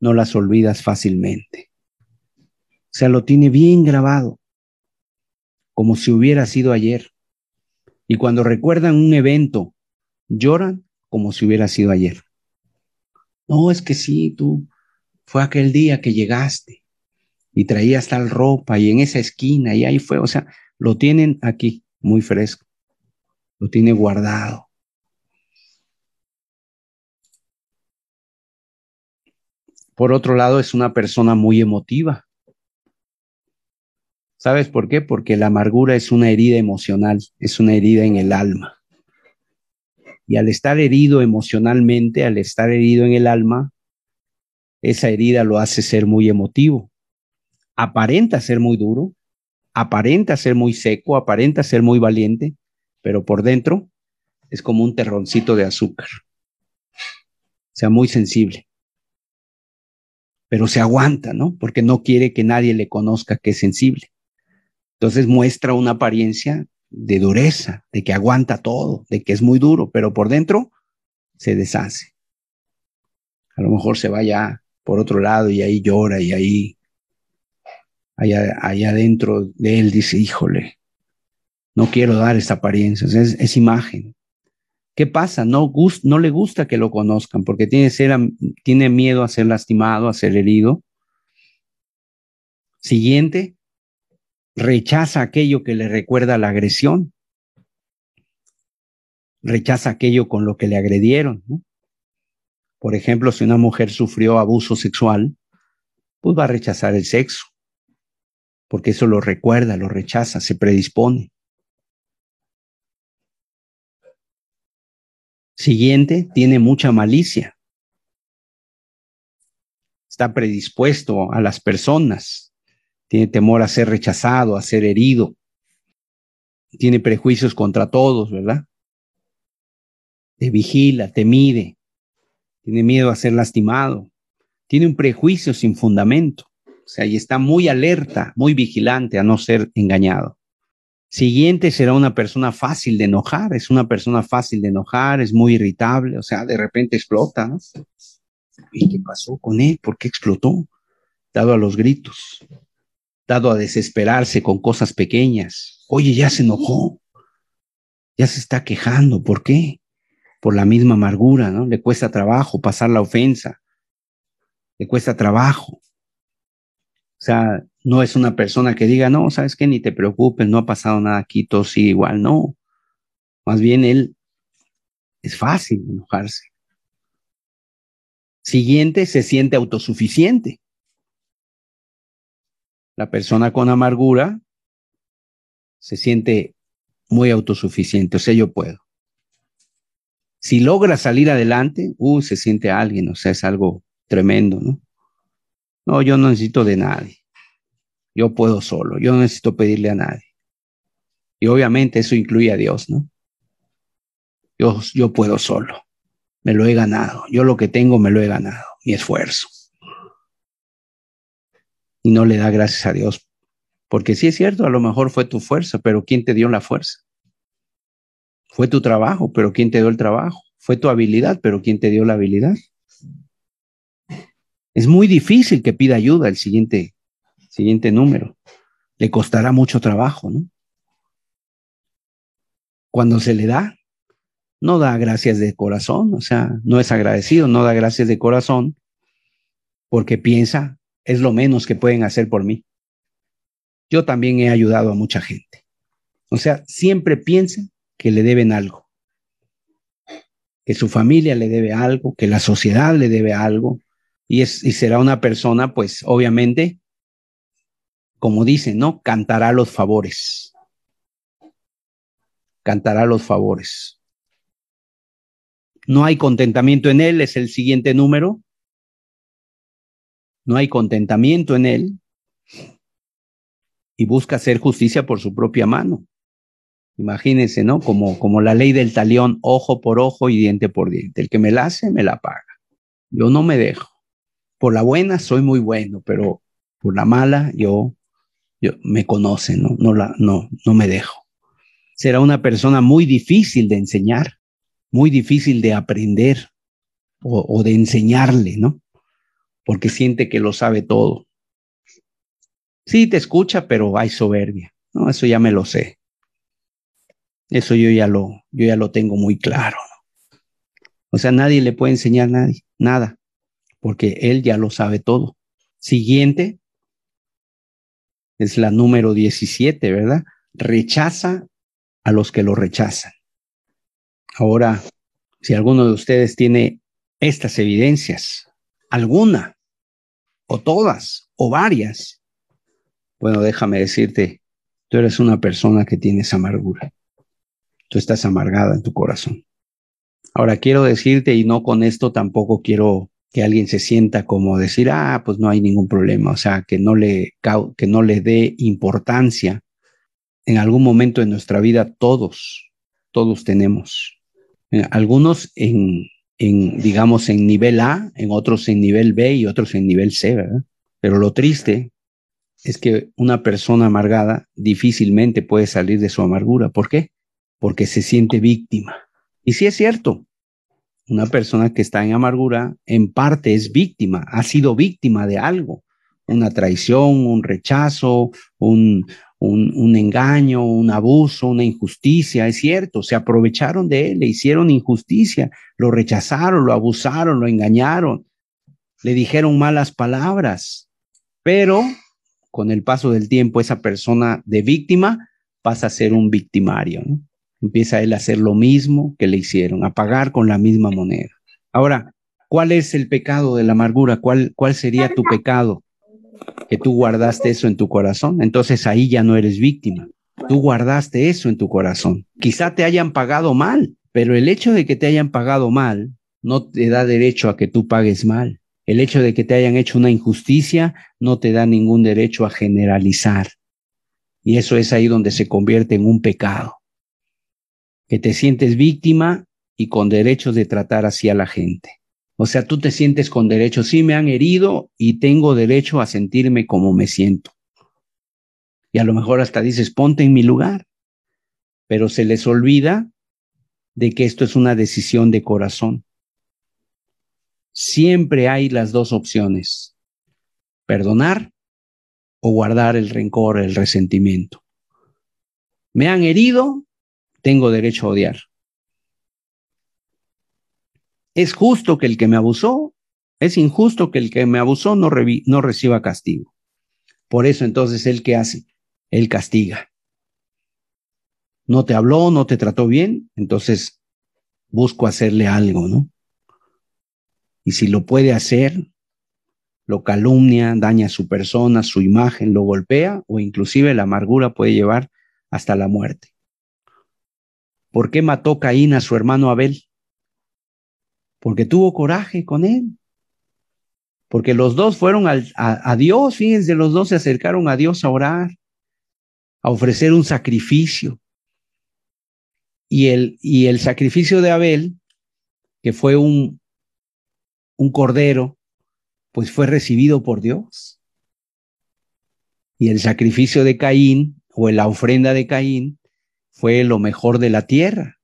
no las olvidas fácilmente. O sea, lo tiene bien grabado, como si hubiera sido ayer. Y cuando recuerdan un evento, lloran como si hubiera sido ayer. No, es que sí, tú, fue aquel día que llegaste y traías tal ropa y en esa esquina y ahí fue, o sea, lo tienen aquí muy fresco, lo tiene guardado. Por otro lado, es una persona muy emotiva. ¿Sabes por qué? Porque la amargura es una herida emocional, es una herida en el alma. Y al estar herido emocionalmente, al estar herido en el alma, esa herida lo hace ser muy emotivo. Aparenta ser muy duro, aparenta ser muy seco, aparenta ser muy valiente, pero por dentro es como un terroncito de azúcar. O sea, muy sensible. Pero se aguanta, ¿no? Porque no quiere que nadie le conozca que es sensible. Entonces muestra una apariencia de dureza, de que aguanta todo, de que es muy duro, pero por dentro se deshace. A lo mejor se vaya por otro lado y ahí llora y ahí, allá, allá adentro de él dice, híjole, no quiero dar esta apariencia, es, imagen. ¿Qué pasa? No, no le gusta que lo conozcan porque tiene, ser, tiene miedo a ser lastimado, a ser herido. Siguiente, rechaza aquello que le recuerda la agresión. Rechaza aquello con lo que le agredieron. Por ejemplo, si una mujer sufrió abuso sexual, pues va a rechazar el sexo, porque eso lo recuerda, lo rechaza, se predispone. Siguiente, tiene mucha malicia. Está predispuesto a las personas. Tiene temor a ser rechazado, a ser herido. Tiene prejuicios contra todos, ¿verdad? Te vigila, te mide, tiene miedo a ser lastimado, tiene un prejuicio sin fundamento, o sea, y está muy alerta, muy vigilante a no ser engañado. Siguiente será una persona fácil de enojar, es una persona fácil de enojar, es muy irritable, o sea, de repente explota, ¿no? ¿Y qué pasó con él? ¿Por qué explotó? Dado a los gritos, dado a desesperarse con cosas pequeñas. Oye, ya se enojó, ya se está quejando, ¿por qué? por la misma amargura, ¿no? Le cuesta trabajo pasar la ofensa, le cuesta trabajo. O sea, no es una persona que diga, no, sabes que ni te preocupes, no ha pasado nada aquí, todo sigue igual, no. Más bien él es fácil enojarse. Siguiente, se siente autosuficiente. La persona con amargura se siente muy autosuficiente, o sea, yo puedo. Si logra salir adelante, uh, se siente alguien, o sea, es algo tremendo, ¿no? No, yo no necesito de nadie. Yo puedo solo, yo no necesito pedirle a nadie. Y obviamente eso incluye a Dios, ¿no? Yo, yo puedo solo. Me lo he ganado. Yo lo que tengo me lo he ganado. Mi esfuerzo. Y no le da gracias a Dios. Porque sí es cierto, a lo mejor fue tu fuerza, pero ¿quién te dio la fuerza? Fue tu trabajo, pero ¿quién te dio el trabajo? Fue tu habilidad, pero ¿quién te dio la habilidad? Es muy difícil que pida ayuda el siguiente, siguiente número. Le costará mucho trabajo, ¿no? Cuando se le da, no da gracias de corazón, o sea, no es agradecido, no da gracias de corazón, porque piensa, es lo menos que pueden hacer por mí. Yo también he ayudado a mucha gente. O sea, siempre piensa que le deben algo, que su familia le debe algo, que la sociedad le debe algo, y, es, y será una persona, pues obviamente, como dicen, ¿no? Cantará los favores. Cantará los favores. No hay contentamiento en él, es el siguiente número. No hay contentamiento en él y busca hacer justicia por su propia mano. Imagínense, ¿no? Como, como la ley del talión, ojo por ojo y diente por diente. El que me la hace, me la paga. Yo no me dejo. Por la buena soy muy bueno, pero por la mala yo, yo me conoce, ¿no? No, la, no, no me dejo. Será una persona muy difícil de enseñar, muy difícil de aprender o, de enseñarle, ¿no? Porque siente que lo sabe todo. Sí, te escucha, pero hay soberbia. No, eso ya me lo sé. Eso yo ya lo, yo ya lo tengo muy claro. O sea, nadie le puede enseñar a nadie, nada, porque él ya lo sabe todo. Siguiente es la número 17, ¿verdad? Rechaza a los que lo rechazan. Ahora, si alguno de ustedes tiene estas evidencias, alguna, o todas, o varias, Bueno, déjame decirte, tú eres una persona que tienes amargura. Tú estás amargada en tu corazón. Ahora quiero decirte, y no con esto tampoco quiero que alguien se sienta como decir, ah, pues no hay ningún problema, o sea, que no le, que no le dé importancia. En algún momento de nuestra vida todos, todos tenemos. Eh, algunos en, en, digamos, en nivel A, en otros en nivel B y otros en nivel C, ¿verdad? Pero lo triste es que una persona amargada difícilmente puede salir de su amargura. ¿Por qué? Porque se siente víctima. Y sí es cierto, una persona que está en amargura en parte es víctima, ha sido víctima de algo, una traición, un rechazo, un, un, engaño, un abuso, una injusticia, es cierto, se aprovecharon de él, le hicieron injusticia, lo rechazaron, lo abusaron, lo engañaron, le dijeron malas palabras, pero con el paso del tiempo esa persona de víctima pasa a ser un victimario, ¿no? Empieza él a hacer lo mismo que le hicieron, a pagar con la misma moneda. Ahora, ¿cuál es el pecado de la amargura? ¿Cuál, sería tu pecado? Que tú guardaste eso en tu corazón. Entonces ahí ya no eres víctima. Tú guardaste eso en tu corazón. Quizá te hayan pagado mal, pero el hecho de que te hayan pagado mal no te da derecho a que tú pagues mal. El hecho de que te hayan hecho una injusticia no te da ningún derecho a generalizar. Y eso es ahí donde se convierte en un pecado que te sientes víctima y con derechos de tratar así a la gente. O sea, tú te sientes con derecho, sí me han herido y tengo derecho a sentirme como me siento. Y a lo mejor hasta dices, ponte en mi lugar, pero se les olvida de que esto es una decisión de corazón. Siempre hay las dos opciones, perdonar o guardar el rencor, el resentimiento. Me han herido, tengo derecho a odiar. Es justo que el que me abusó, es injusto que el que me abusó no, reciba castigo. Por eso entonces, ¿el que hace? Él castiga. No te habló, no te trató bien, entonces busco hacerle algo, ¿no? Y si lo puede hacer, lo calumnia, daña su persona, su imagen, lo golpea o inclusive la amargura puede llevar hasta la muerte. ¿Por qué mató Caín a su hermano Abel? Porque tuvo coraje con él. Porque los dos fueron a, Dios, fíjense, los dos se acercaron a Dios a orar, a ofrecer un sacrificio. Y el, y el sacrificio de Abel, que fue un, un cordero, pues fue recibido por Dios. Y el sacrificio de Caín, o la ofrenda de Caín, fue lo mejor de la tierra.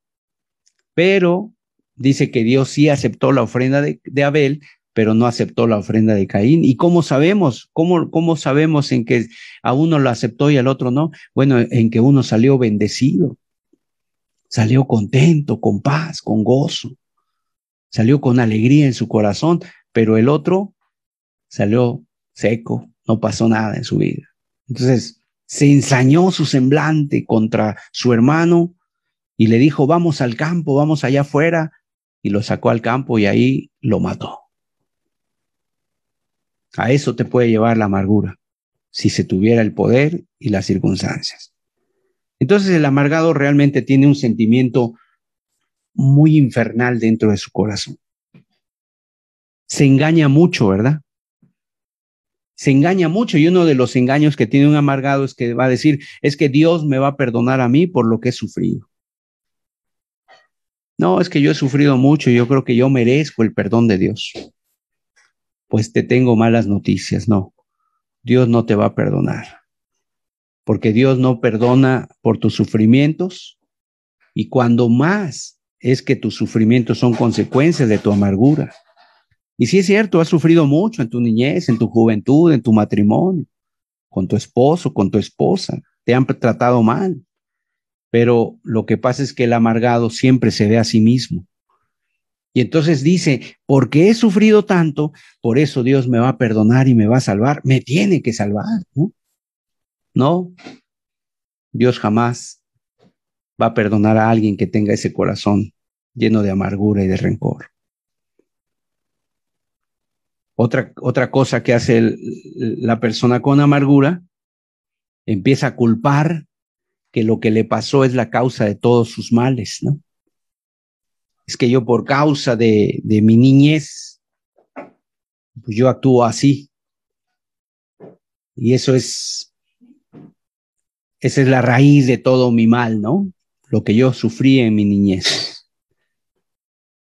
Pero dice que Dios sí aceptó la ofrenda de, Abel, pero no aceptó la ofrenda de Caín. ¿Y cómo sabemos? ¿Cómo, ¿Cómo sabemos en que a uno lo aceptó y al otro no? Bueno, en que uno salió bendecido, salió contento, con paz, con gozo, salió con alegría en su corazón, pero el otro salió seco, no pasó nada en su vida. Entonces, se ensañó su semblante contra su hermano y le dijo, vamos al campo, vamos allá afuera, y lo sacó al campo y ahí lo mató. A eso te puede llevar la amargura, si se tuviera el poder y las circunstancias. Entonces el amargado realmente tiene un sentimiento muy infernal dentro de su corazón. Se engaña mucho, ¿verdad? Se engaña mucho y uno de los engaños que tiene un amargado es que va a decir, es que Dios me va a perdonar a mí por lo que he sufrido. No, es que yo he sufrido mucho y yo creo que yo merezco el perdón de Dios. Pues te tengo malas noticias, no. Dios no te va a perdonar. Porque Dios no perdona por tus sufrimientos y cuando más es que tus sufrimientos son consecuencias de tu amargura. Y sí es cierto, has sufrido mucho en tu niñez, en tu juventud, en tu matrimonio, con tu esposo, con tu esposa, te han tratado mal. Pero lo que pasa es que el amargado siempre se ve a sí mismo. Y entonces dice, porque he sufrido tanto, por eso Dios me va a perdonar y me va a salvar. Me tiene que salvar, ¿no? No, Dios jamás va a perdonar a alguien que tenga ese corazón lleno de amargura y de rencor. Otra, otra cosa que hace la persona con amargura empieza a culpar que lo que le pasó es la causa de todos sus males, ¿no? Es que yo por causa de, de mi niñez, pues yo actúo así. Y eso es, esa es la raíz de todo mi mal, ¿no? Lo que yo sufrí en mi niñez.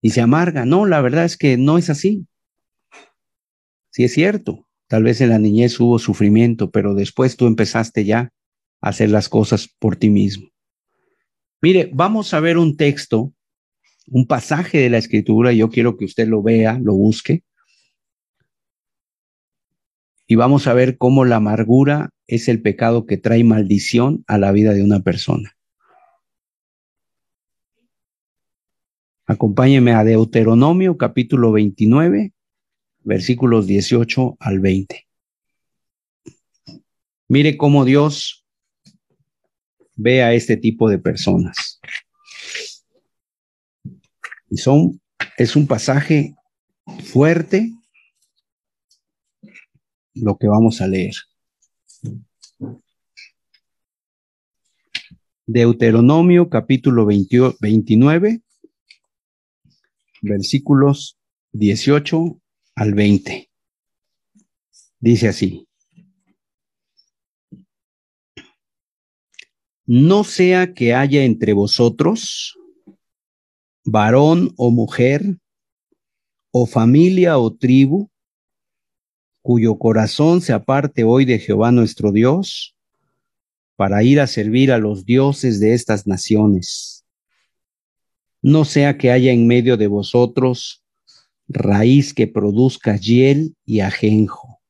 Y se amarga. No, la verdad es que no es así. Sí es cierto. Tal vez en la niñez hubo sufrimiento, pero después tú empezaste ya a hacer las cosas por ti mismo. Mire, vamos a ver un texto, un pasaje de la escritura, yo quiero que usted lo vea, lo busque. Y vamos a ver cómo la amargura es el pecado que trae maldición a la vida de una persona. Acompáñeme a Deuteronomio capítulo 29, versículos 18 al 20. Mire cómo Dios ve a este tipo de personas. Y son, es un pasaje fuerte lo que vamos a leer. Deuteronomio capítulo 29, versículos 18 al 20. Dice así. No sea que haya entre vosotros varón o mujer, o familia o tribu, cuyo corazón se aparte hoy de Jehová nuestro Dios, para ir a servir a los dioses de estas naciones. No sea que haya en medio de vosotros raíz que produzca hiel y ajenjo.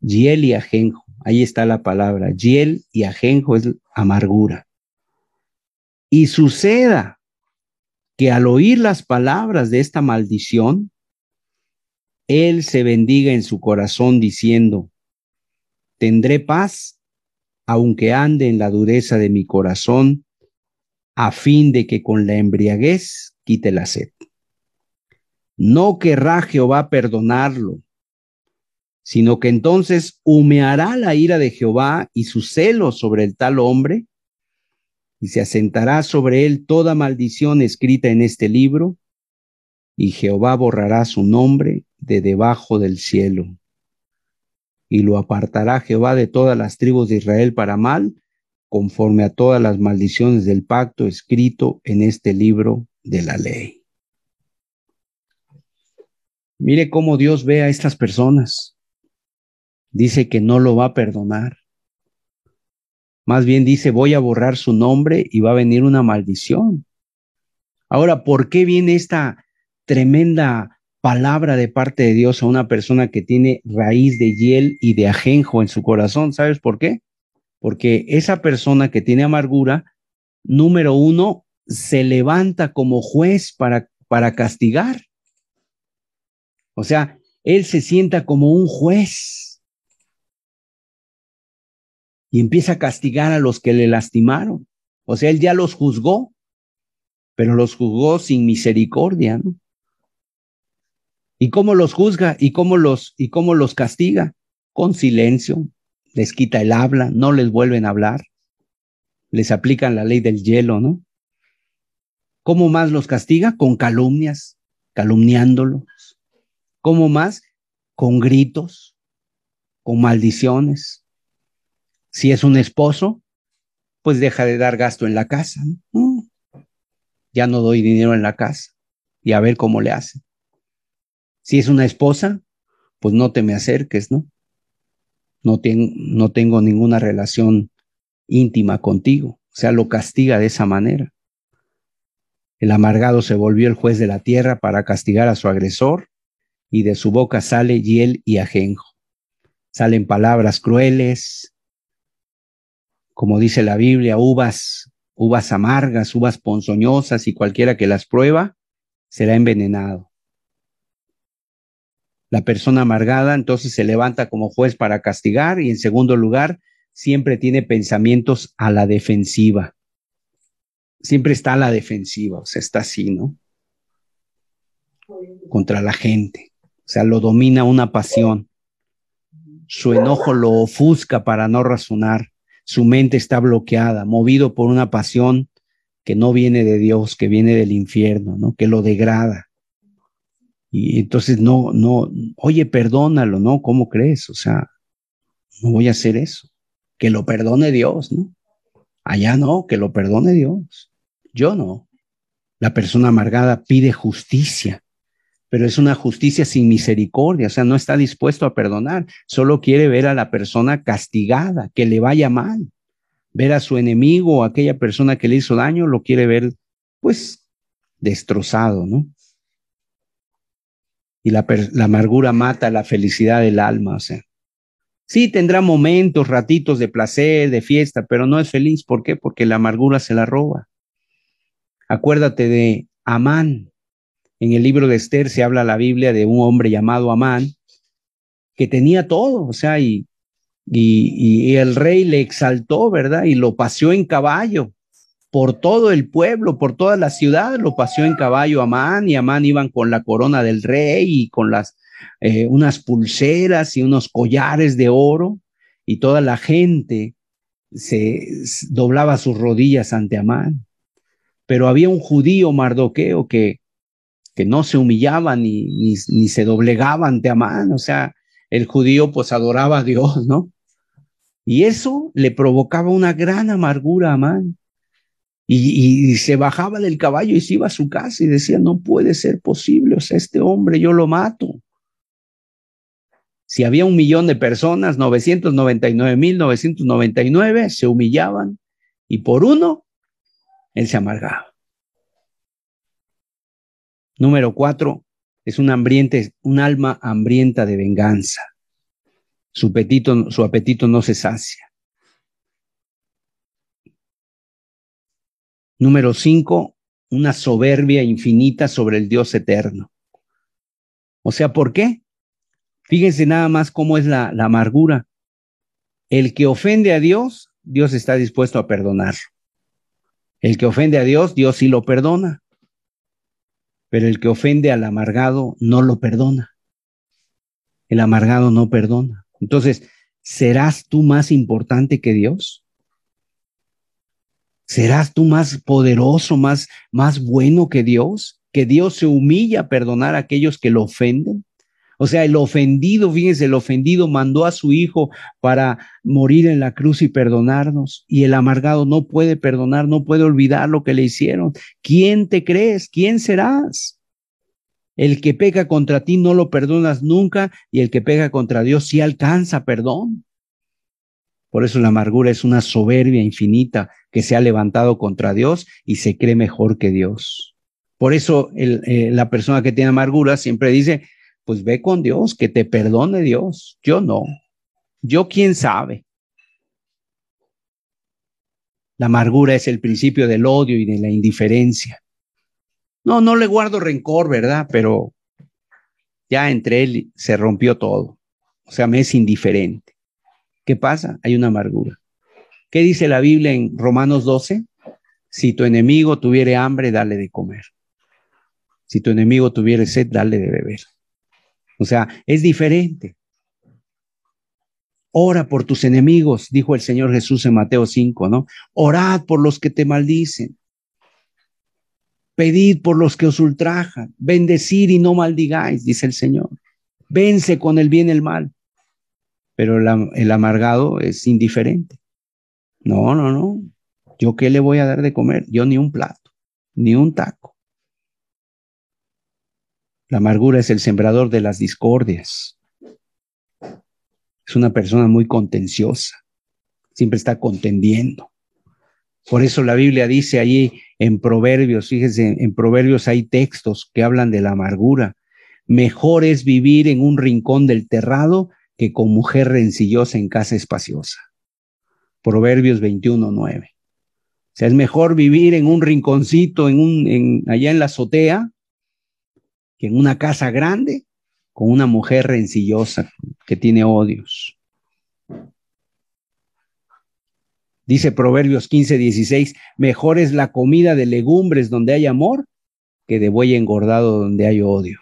Hiel y ajenjo, ahí está la palabra. Hiel y ajenjo es amargura. Y suceda que al oír las palabras de esta maldición, él se bendiga en su corazón diciendo, tendré paz aunque ande en la dureza de mi corazón, a fin de que con la embriaguez quite la sed. No querrá Jehová perdonarlo, sino que entonces humeará la ira de Jehová y su celo sobre el tal hombre, y se asentará sobre él toda maldición escrita en este libro, y Jehová borrará su nombre de debajo del cielo. Y lo apartará Jehová de todas las tribus de Israel para mal, conforme a todas las maldiciones del pacto escrito en este libro de la ley. Mire cómo Dios ve a estas personas. Dice que no lo va a perdonar. Más bien dice, voy a borrar su nombre y va a venir una maldición. Ahora, ¿por qué viene esta tremenda palabra de parte de Dios a una persona que tiene raíz de hiel y de ajenjo en su corazón? ¿Sabes por qué? Porque esa persona que tiene amargura, número uno, se levanta como juez para, para castigar. O sea, él se sienta como un juez y empieza a castigar a los que le lastimaron. O sea, él ya los juzgó, pero los juzgó sin misericordia, ¿no? ¿Y cómo los juzga? ¿Y cómo los, y cómo los castiga? Con silencio, les quita el habla, no les vuelven a hablar, les aplican la ley del hielo, ¿no? ¿Cómo más los castiga? Con calumnias, calumniándolos. ¿Cómo más? Con gritos, con maldiciones. Si es un esposo, pues deja de dar gasto en la casa. Ya no doy dinero en la casa y a ver cómo le hace. Si es una esposa, pues no te me acerques, ¿no? No, no tengo ninguna relación íntima contigo. O sea, lo castiga de esa manera. El amargado se volvió el juez de la tierra para castigar a su agresor y de su boca sale hiel y ajenjo. Salen palabras crueles, como dice la Biblia, uvas, uvas amargas, uvas ponzoñosas y cualquiera que las prueba será envenenado. La persona amargada entonces se levanta como juez para castigar y en segundo lugar, siempre tiene pensamientos a la defensiva. Siempre está a la defensiva, o sea, está así, ¿no? Contra la gente. O sea, lo domina una pasión. su enojo lo ofusca para no razonar, su mente está bloqueada, movido por una pasión que no viene de Dios, que viene del infierno, ¿no? Que lo degrada. Y entonces no, no, oye, perdónalo, ¿no? ¿Cómo crees? O sea, no voy a hacer eso. Que lo perdone Dios, ¿no? Allá no, que lo perdone Dios. Yo no. La persona amargada pide justicia, pero es una justicia sin misericordia, o sea, no está dispuesto a perdonar, solo quiere ver a la persona castigada, que le vaya mal. Ver a su enemigo o aquella persona que le hizo daño, lo quiere ver, pues, destrozado, ¿no? Y la, amargura mata la felicidad del alma, o sea, Sí, tendrá momentos, ratitos de placer, de fiesta, pero no es feliz. ¿Por qué? Porque la amargura se la roba. Acuérdate de Amán. En el libro de Esther se habla la Biblia de un hombre llamado Amán que tenía todo, o sea, y, el rey le exaltó, ¿verdad? Y lo paseó en caballo por todo el pueblo, por toda la ciudad, lo paseó en caballo Amán y Amán iban con la corona del rey y con las eh, unas pulseras y unos collares de oro y toda la gente se doblaba sus rodillas ante Amán. Pero había un judío mardoqueo que, que no se humillaba ni, ni, ni se doblegaba ante Amán, o sea, el judío pues adoraba a Dios, ¿no? Y eso le provocaba una gran amargura a Amán. Y, y, se bajaba del caballo y se iba a su casa y decía, no puede ser posible, o sea, este hombre yo lo mato. Si había un millón de personas, 999.999 se humillaban y por uno, él se amargaba. Número cuatro, es un hambriente, un alma hambrienta de venganza. Su apetito, no se sacia. Número cinco, una soberbia infinita sobre el Dios eterno. O sea, ¿por qué? Fíjense nada más cómo es la, la amargura. El que ofende a Dios, Dios está dispuesto a perdonar. El que ofende a Dios, Dios sí lo perdona. Pero el que ofende al amargado no lo perdona. El amargado no perdona. Entonces, ¿serás tú más importante que Dios? ¿Serás tú más poderoso, más, más bueno que Dios? ¿Que Dios se humilla a perdonar a aquellos que lo ofenden? O sea, el ofendido, fíjense, el ofendido mandó a su hijo para morir en la cruz y perdonarnos. Y el amargado no puede perdonar, no puede olvidar lo que le hicieron. ¿Quién te crees? ¿Quién serás? El que peca contra ti no lo perdonas nunca y el que pega contra Dios sí alcanza perdón. Por eso la amargura es una soberbia infinita que se ha levantado contra Dios y se cree mejor que Dios. Por eso eh, la persona que tiene amargura siempre dice, pues ve con Dios, que te perdone Dios. Yo no. Yo quién sabe. La amargura es el principio del odio y de la indiferencia. No, no le guardo rencor, ¿verdad? Pero ya entre él se rompió todo. O sea, me es indiferente. ¿Qué pasa? Hay una amargura. ¿Qué dice la Biblia en Romanos 12? Si tu enemigo tuviere hambre, dale de comer. Si tu enemigo tuviere sed, dale de beber. O sea, es diferente. Ora por tus enemigos, dijo el Señor Jesús en Mateo 5, ¿no? Orad por los que te maldicen. Pedid por los que os ultrajan. Bendecid y no maldigáis, dice el Señor. Vence con el bien el mal. Pero el, el amargado es indiferente. No, no, no. ¿Yo qué le voy a dar de comer? Yo ni un plato, ni un taco. La amargura es el sembrador de las discordias. Es una persona muy contenciosa. Siempre está contendiendo. Por eso la Biblia dice ahí en Proverbios, fíjese, en Proverbios hay textos que hablan de la amargura. Mejor es vivir en un rincón del terrado que con mujer rencillosa en casa espaciosa. Proverbios 21, 9. O sea, es mejor vivir en un rinconcito, en un, en, allá en la azotea, que en una casa grande con una mujer rencillosa que tiene odios. Dice Proverbios 15, 16, mejor es la comida de legumbres donde hay amor que de buey engordado donde hay odio.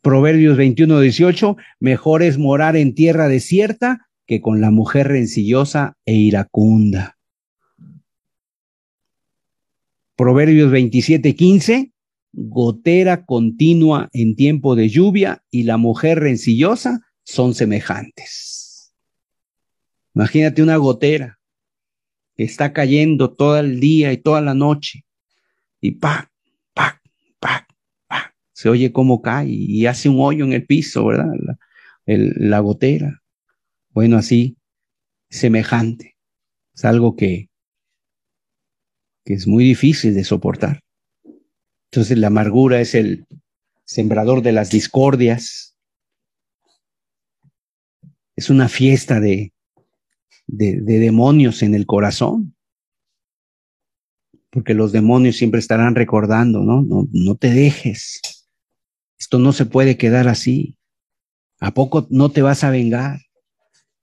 Proverbios 21, 18, mejor es morar en tierra desierta que con la mujer rencillosa e iracunda. Proverbios 27, 15, gotera continua en tiempo de lluvia y la mujer rencillosa son semejantes. Imagínate una gotera que está cayendo todo el día y toda la noche y pa, pa, pa, pa, se oye cómo cae y hace un hoyo en el piso, ¿verdad? La, la gotera. Bueno, así, semejante. Es algo que, que es muy difícil de soportar. Entonces la amargura es el sembrador de las discordias. Es una fiesta de, de, demonios en el corazón. Porque los demonios siempre estarán recordando, ¿no? ¿no? No te dejes. Esto no se puede quedar así. ¿A poco no te vas a vengar?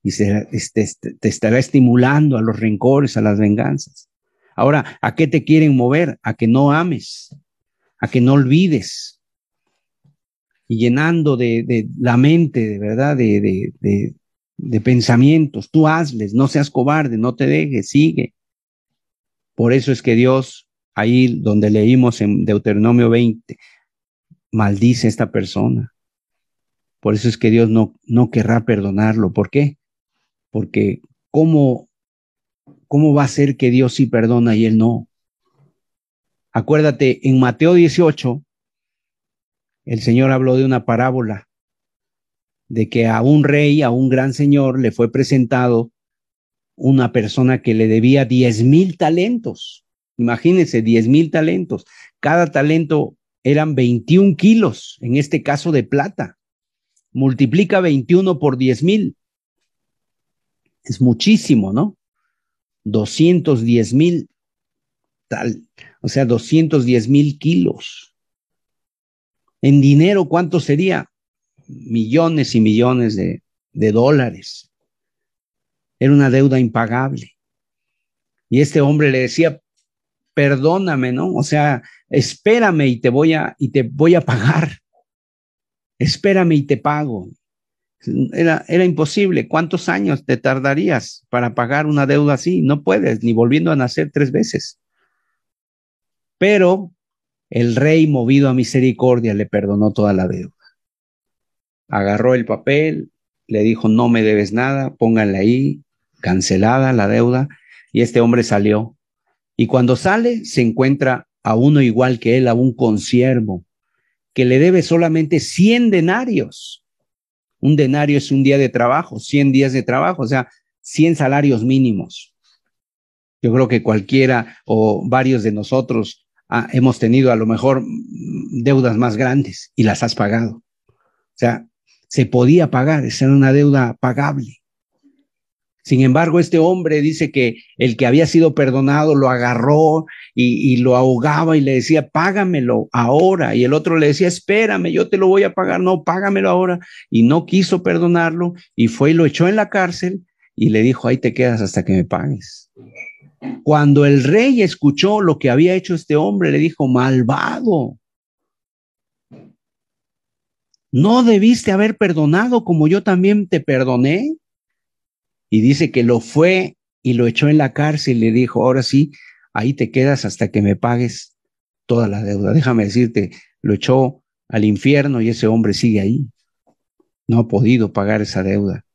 Y se, este, te estará estimulando a los rencores, a las venganzas. Ahora, ¿a qué te quieren mover? A que no ames, a que no olvides. Y llenando de, la mente, de verdad, de, de pensamientos. Tú hazles, no seas cobarde, no te dejes, sigue. Por eso es que Dios, ahí donde leímos en Deuteronomio 20, maldice a esta persona. Por eso es que Dios no, no querrá perdonarlo. ¿Por qué? Porque ¿cómo, ¿cómo va a ser que Dios sí perdona y él no? Acuérdate, en Mateo 18, el Señor habló de una parábola, de que a un rey, a un gran señor, le fue presentado una persona que le debía 10 mil talentos. Imagínense, 10 mil talentos. Cada talento eran 21 kilos, en este caso de plata. Multiplica 21 por 10 mil. Es muchísimo, ¿no? 210 mil tal o sea, 210 mil kilos. En dinero, ¿cuánto sería? Millones y millones de, de dólares. Era una deuda impagable. Y este hombre le decía, perdóname, ¿no? O sea, espérame y te voy a, y te voy a pagar. Espérame y te pago. Era, era imposible. ¿Cuántos años te tardarías para pagar una deuda así? No puedes, ni volviendo a nacer tres veces. Pero el rey, movido a misericordia, le perdonó toda la deuda. Agarró el papel, le dijo, no me debes nada, pónganle ahí, cancelada la deuda, y este hombre salió. Y cuando sale, se encuentra a uno igual que él, a un consiervo, que le debe solamente 100 denarios. Un denario es un día de trabajo, 100 días de trabajo, o sea, 100 salarios mínimos. Yo creo que cualquiera o varios de nosotros Ah, hemos tenido a lo mejor deudas más grandes y las has pagado. O sea, se podía pagar, esa era una deuda pagable. Sin embargo, este hombre dice que el que había sido perdonado lo agarró y, y, lo ahogaba y le decía, págamelo ahora. Y el otro le decía, espérame, yo te lo voy a pagar, no, págamelo ahora. Y no quiso perdonarlo y fue y lo echó en la cárcel y le dijo, ahí te quedas hasta que me pagues. Cuando el rey escuchó lo que había hecho este hombre, le dijo, malvado, ¿no debiste haber perdonado como yo también te perdoné? Y dice que lo fue y lo echó en la cárcel y le dijo, ahora sí, ahí te quedas hasta que me pagues toda la deuda. Déjame decirte, lo echó al infierno y ese hombre sigue ahí. No ha podido pagar esa deuda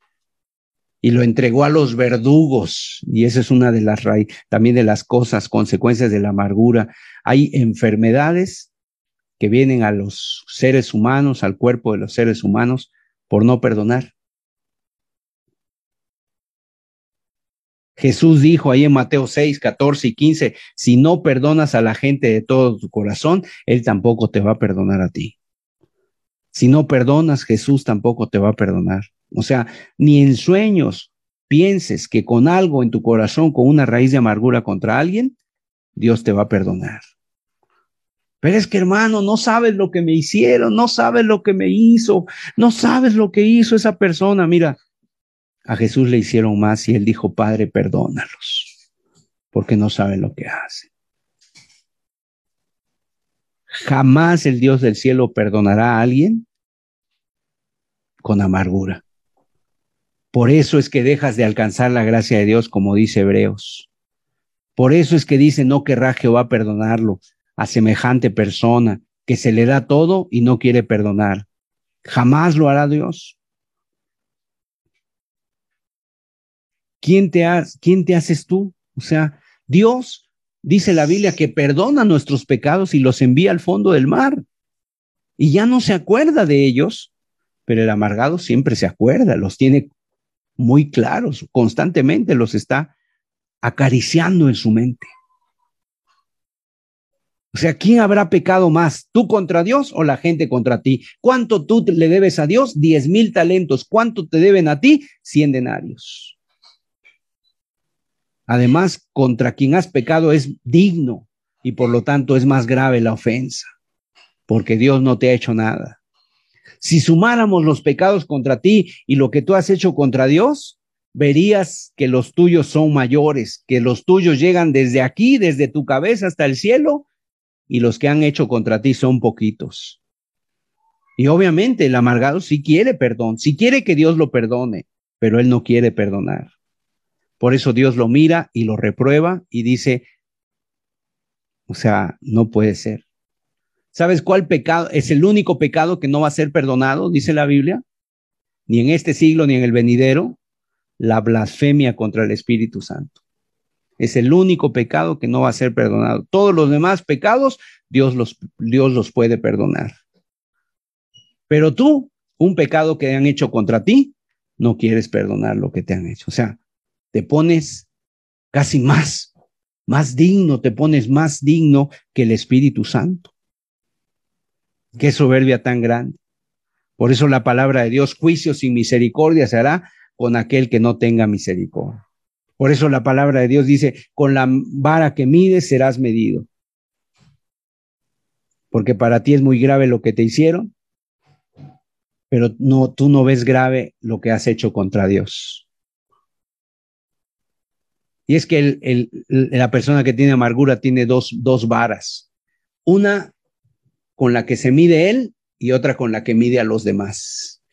y lo entregó a los verdugos. Y esa es una de las también de las cosas, consecuencias de la amargura. Hay enfermedades que vienen a los seres humanos, al cuerpo de los seres humanos, por no perdonar. Jesús dijo ahí en Mateo 6, 14 y 15, si no perdonas a la gente de todo tu corazón, Él tampoco te va a perdonar a ti. Si no perdonas, Jesús tampoco te va a perdonar. O sea, ni en sueños pienses que con algo en tu corazón, con una raíz de amargura contra alguien, Dios te va a perdonar. Pero es que hermano, no sabes lo que me hicieron, no sabes lo que me hizo, no sabes lo que hizo esa persona. Mira, a Jesús le hicieron más y él dijo, Padre, perdónalos, porque no saben lo que hacen. Jamás el Dios del cielo perdonará a alguien con amargura. Por eso es que dejas de alcanzar la gracia de Dios, como dice Hebreos. Por eso es que dice, no querrá Jehová perdonarlo a semejante persona que se le da todo y no quiere perdonar. Jamás lo hará Dios. ¿Quién te, ¿Quién te haces tú? O sea, Dios dice la Biblia que perdona nuestros pecados y los envía al fondo del mar. Y ya no se acuerda de ellos, pero el amargado siempre se acuerda, los tiene muy claros, constantemente los está acariciando en su mente. O sea, ¿quién habrá pecado más? ¿Tú contra Dios o la gente contra ti? ¿Cuánto tú le debes a Dios? Diez mil talentos. ¿Cuánto te deben a ti? Cien denarios. Además, contra quien has pecado es digno y por lo tanto es más grave la ofensa, porque Dios no te ha hecho nada. Si sumáramos los pecados contra ti y lo que tú has hecho contra Dios, verías que los tuyos son mayores, que los tuyos llegan desde aquí, desde tu cabeza hasta el cielo, y los que han hecho contra ti son poquitos. Y obviamente el amargado sí quiere perdón, sí quiere que Dios lo perdone, pero él no quiere perdonar. Por eso Dios lo mira y lo reprueba y dice, o sea, no puede ser. ¿Sabes cuál pecado es el único pecado que no va a ser perdonado, dice la Biblia? Ni en este siglo ni en el venidero, la blasfemia contra el Espíritu Santo. Es el único pecado que no va a ser perdonado. Todos los demás pecados, Dios los, Dios los puede perdonar. Pero tú, un pecado que han hecho contra ti, no quieres perdonar lo que te han hecho. O sea, te pones casi más, más digno, te pones más digno que el Espíritu Santo. Qué soberbia tan grande. Por eso la palabra de Dios, juicio sin misericordia se hará con aquel que no tenga misericordia. Por eso la palabra de Dios dice, con la vara que mides serás medido. Porque para ti es muy grave lo que te hicieron, pero no, tú no ves grave lo que has hecho contra Dios. Y es que la persona que tiene amargura tiene dos, varas. Una con la que se mide él y otra con la que mide a los demás.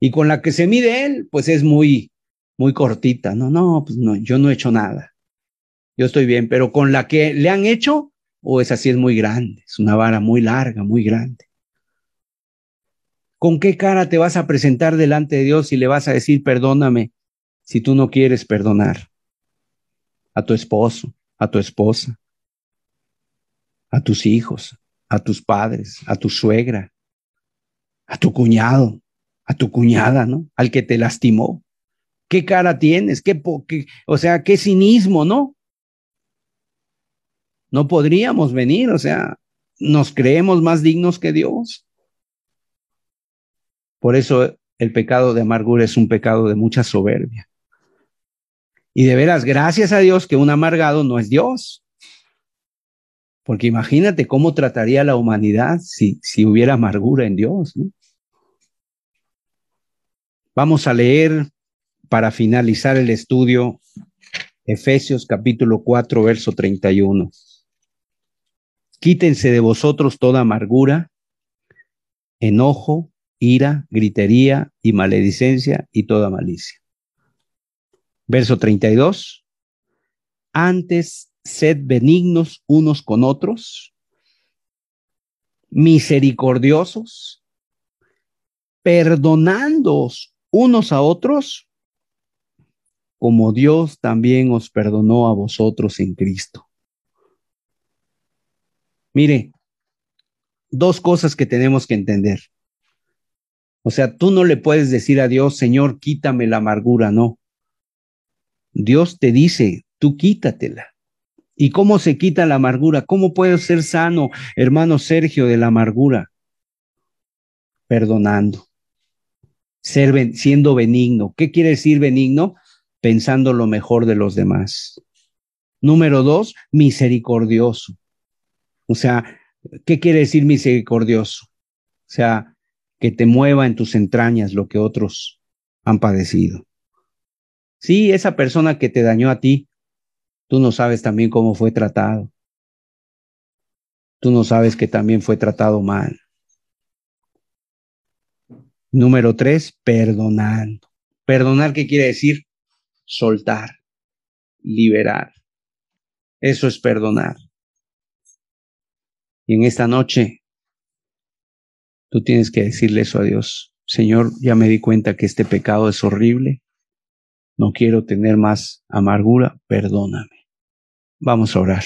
Y con la que se mide él, pues es muy, muy cortita. No, no, pues no, yo no he hecho nada. Yo estoy bien, pero con la que le han hecho, o oh, esa sí es muy grande, es una vara muy larga, muy grande. ¿Con qué cara te vas a presentar delante de Dios y le vas a decir, perdóname, si tú no quieres perdonar a tu esposo, a tu esposa, a tus hijos, a tus padres, a tu suegra, a tu cuñado, a tu cuñada, ¿no? Al que te lastimó qué cara tienes, qué, o sea, qué cinismo, ¿no? No podríamos venir, o sea, nos creemos más dignos que Dios. Por eso el pecado de amargura es un pecado de mucha soberbia. Y de veras, gracias a Dios que un amargado no es Dios. Porque imagínate cómo trataría la humanidad si, si hubiera amargura en Dios. Vamos a leer para finalizar el estudio, Efesios capítulo 4, verso 31. Quítense de vosotros toda amargura, enojo, ira, gritería y maledicencia y toda malicia. Verso 32. Antes sed benignos unos con otros, misericordiosos, perdonándoos unos a otros, como Dios también os perdonó a vosotros en Cristo. Mire, dos cosas que tenemos que entender. O sea, tú no le puedes decir a Dios, Señor, quítame la amargura, no. Dios te dice, tú quítatela. ¿Y cómo se quita la amargura? ¿Cómo puedo ser sano, hermano Sergio, de la amargura? Perdonando, ser, siendo benigno. ¿Qué quiere decir benigno? pensando lo mejor de los demás. Número dos, misericordioso. O sea, ¿qué quiere decir misericordioso? O sea, que te mueva en tus entrañas lo que otros han padecido. Sí, esa persona que te dañó a ti, tú no sabes también cómo fue tratado. Tú no sabes que también fue tratado mal. Número tres, perdonando. Perdonar, ¿qué quiere decir? Soltar, liberar. Eso es perdonar. Y en esta noche, tú tienes que decirle eso a Dios. Señor, ya me di cuenta que este pecado es horrible. No quiero tener más amargura. Perdóname. Vamos a orar.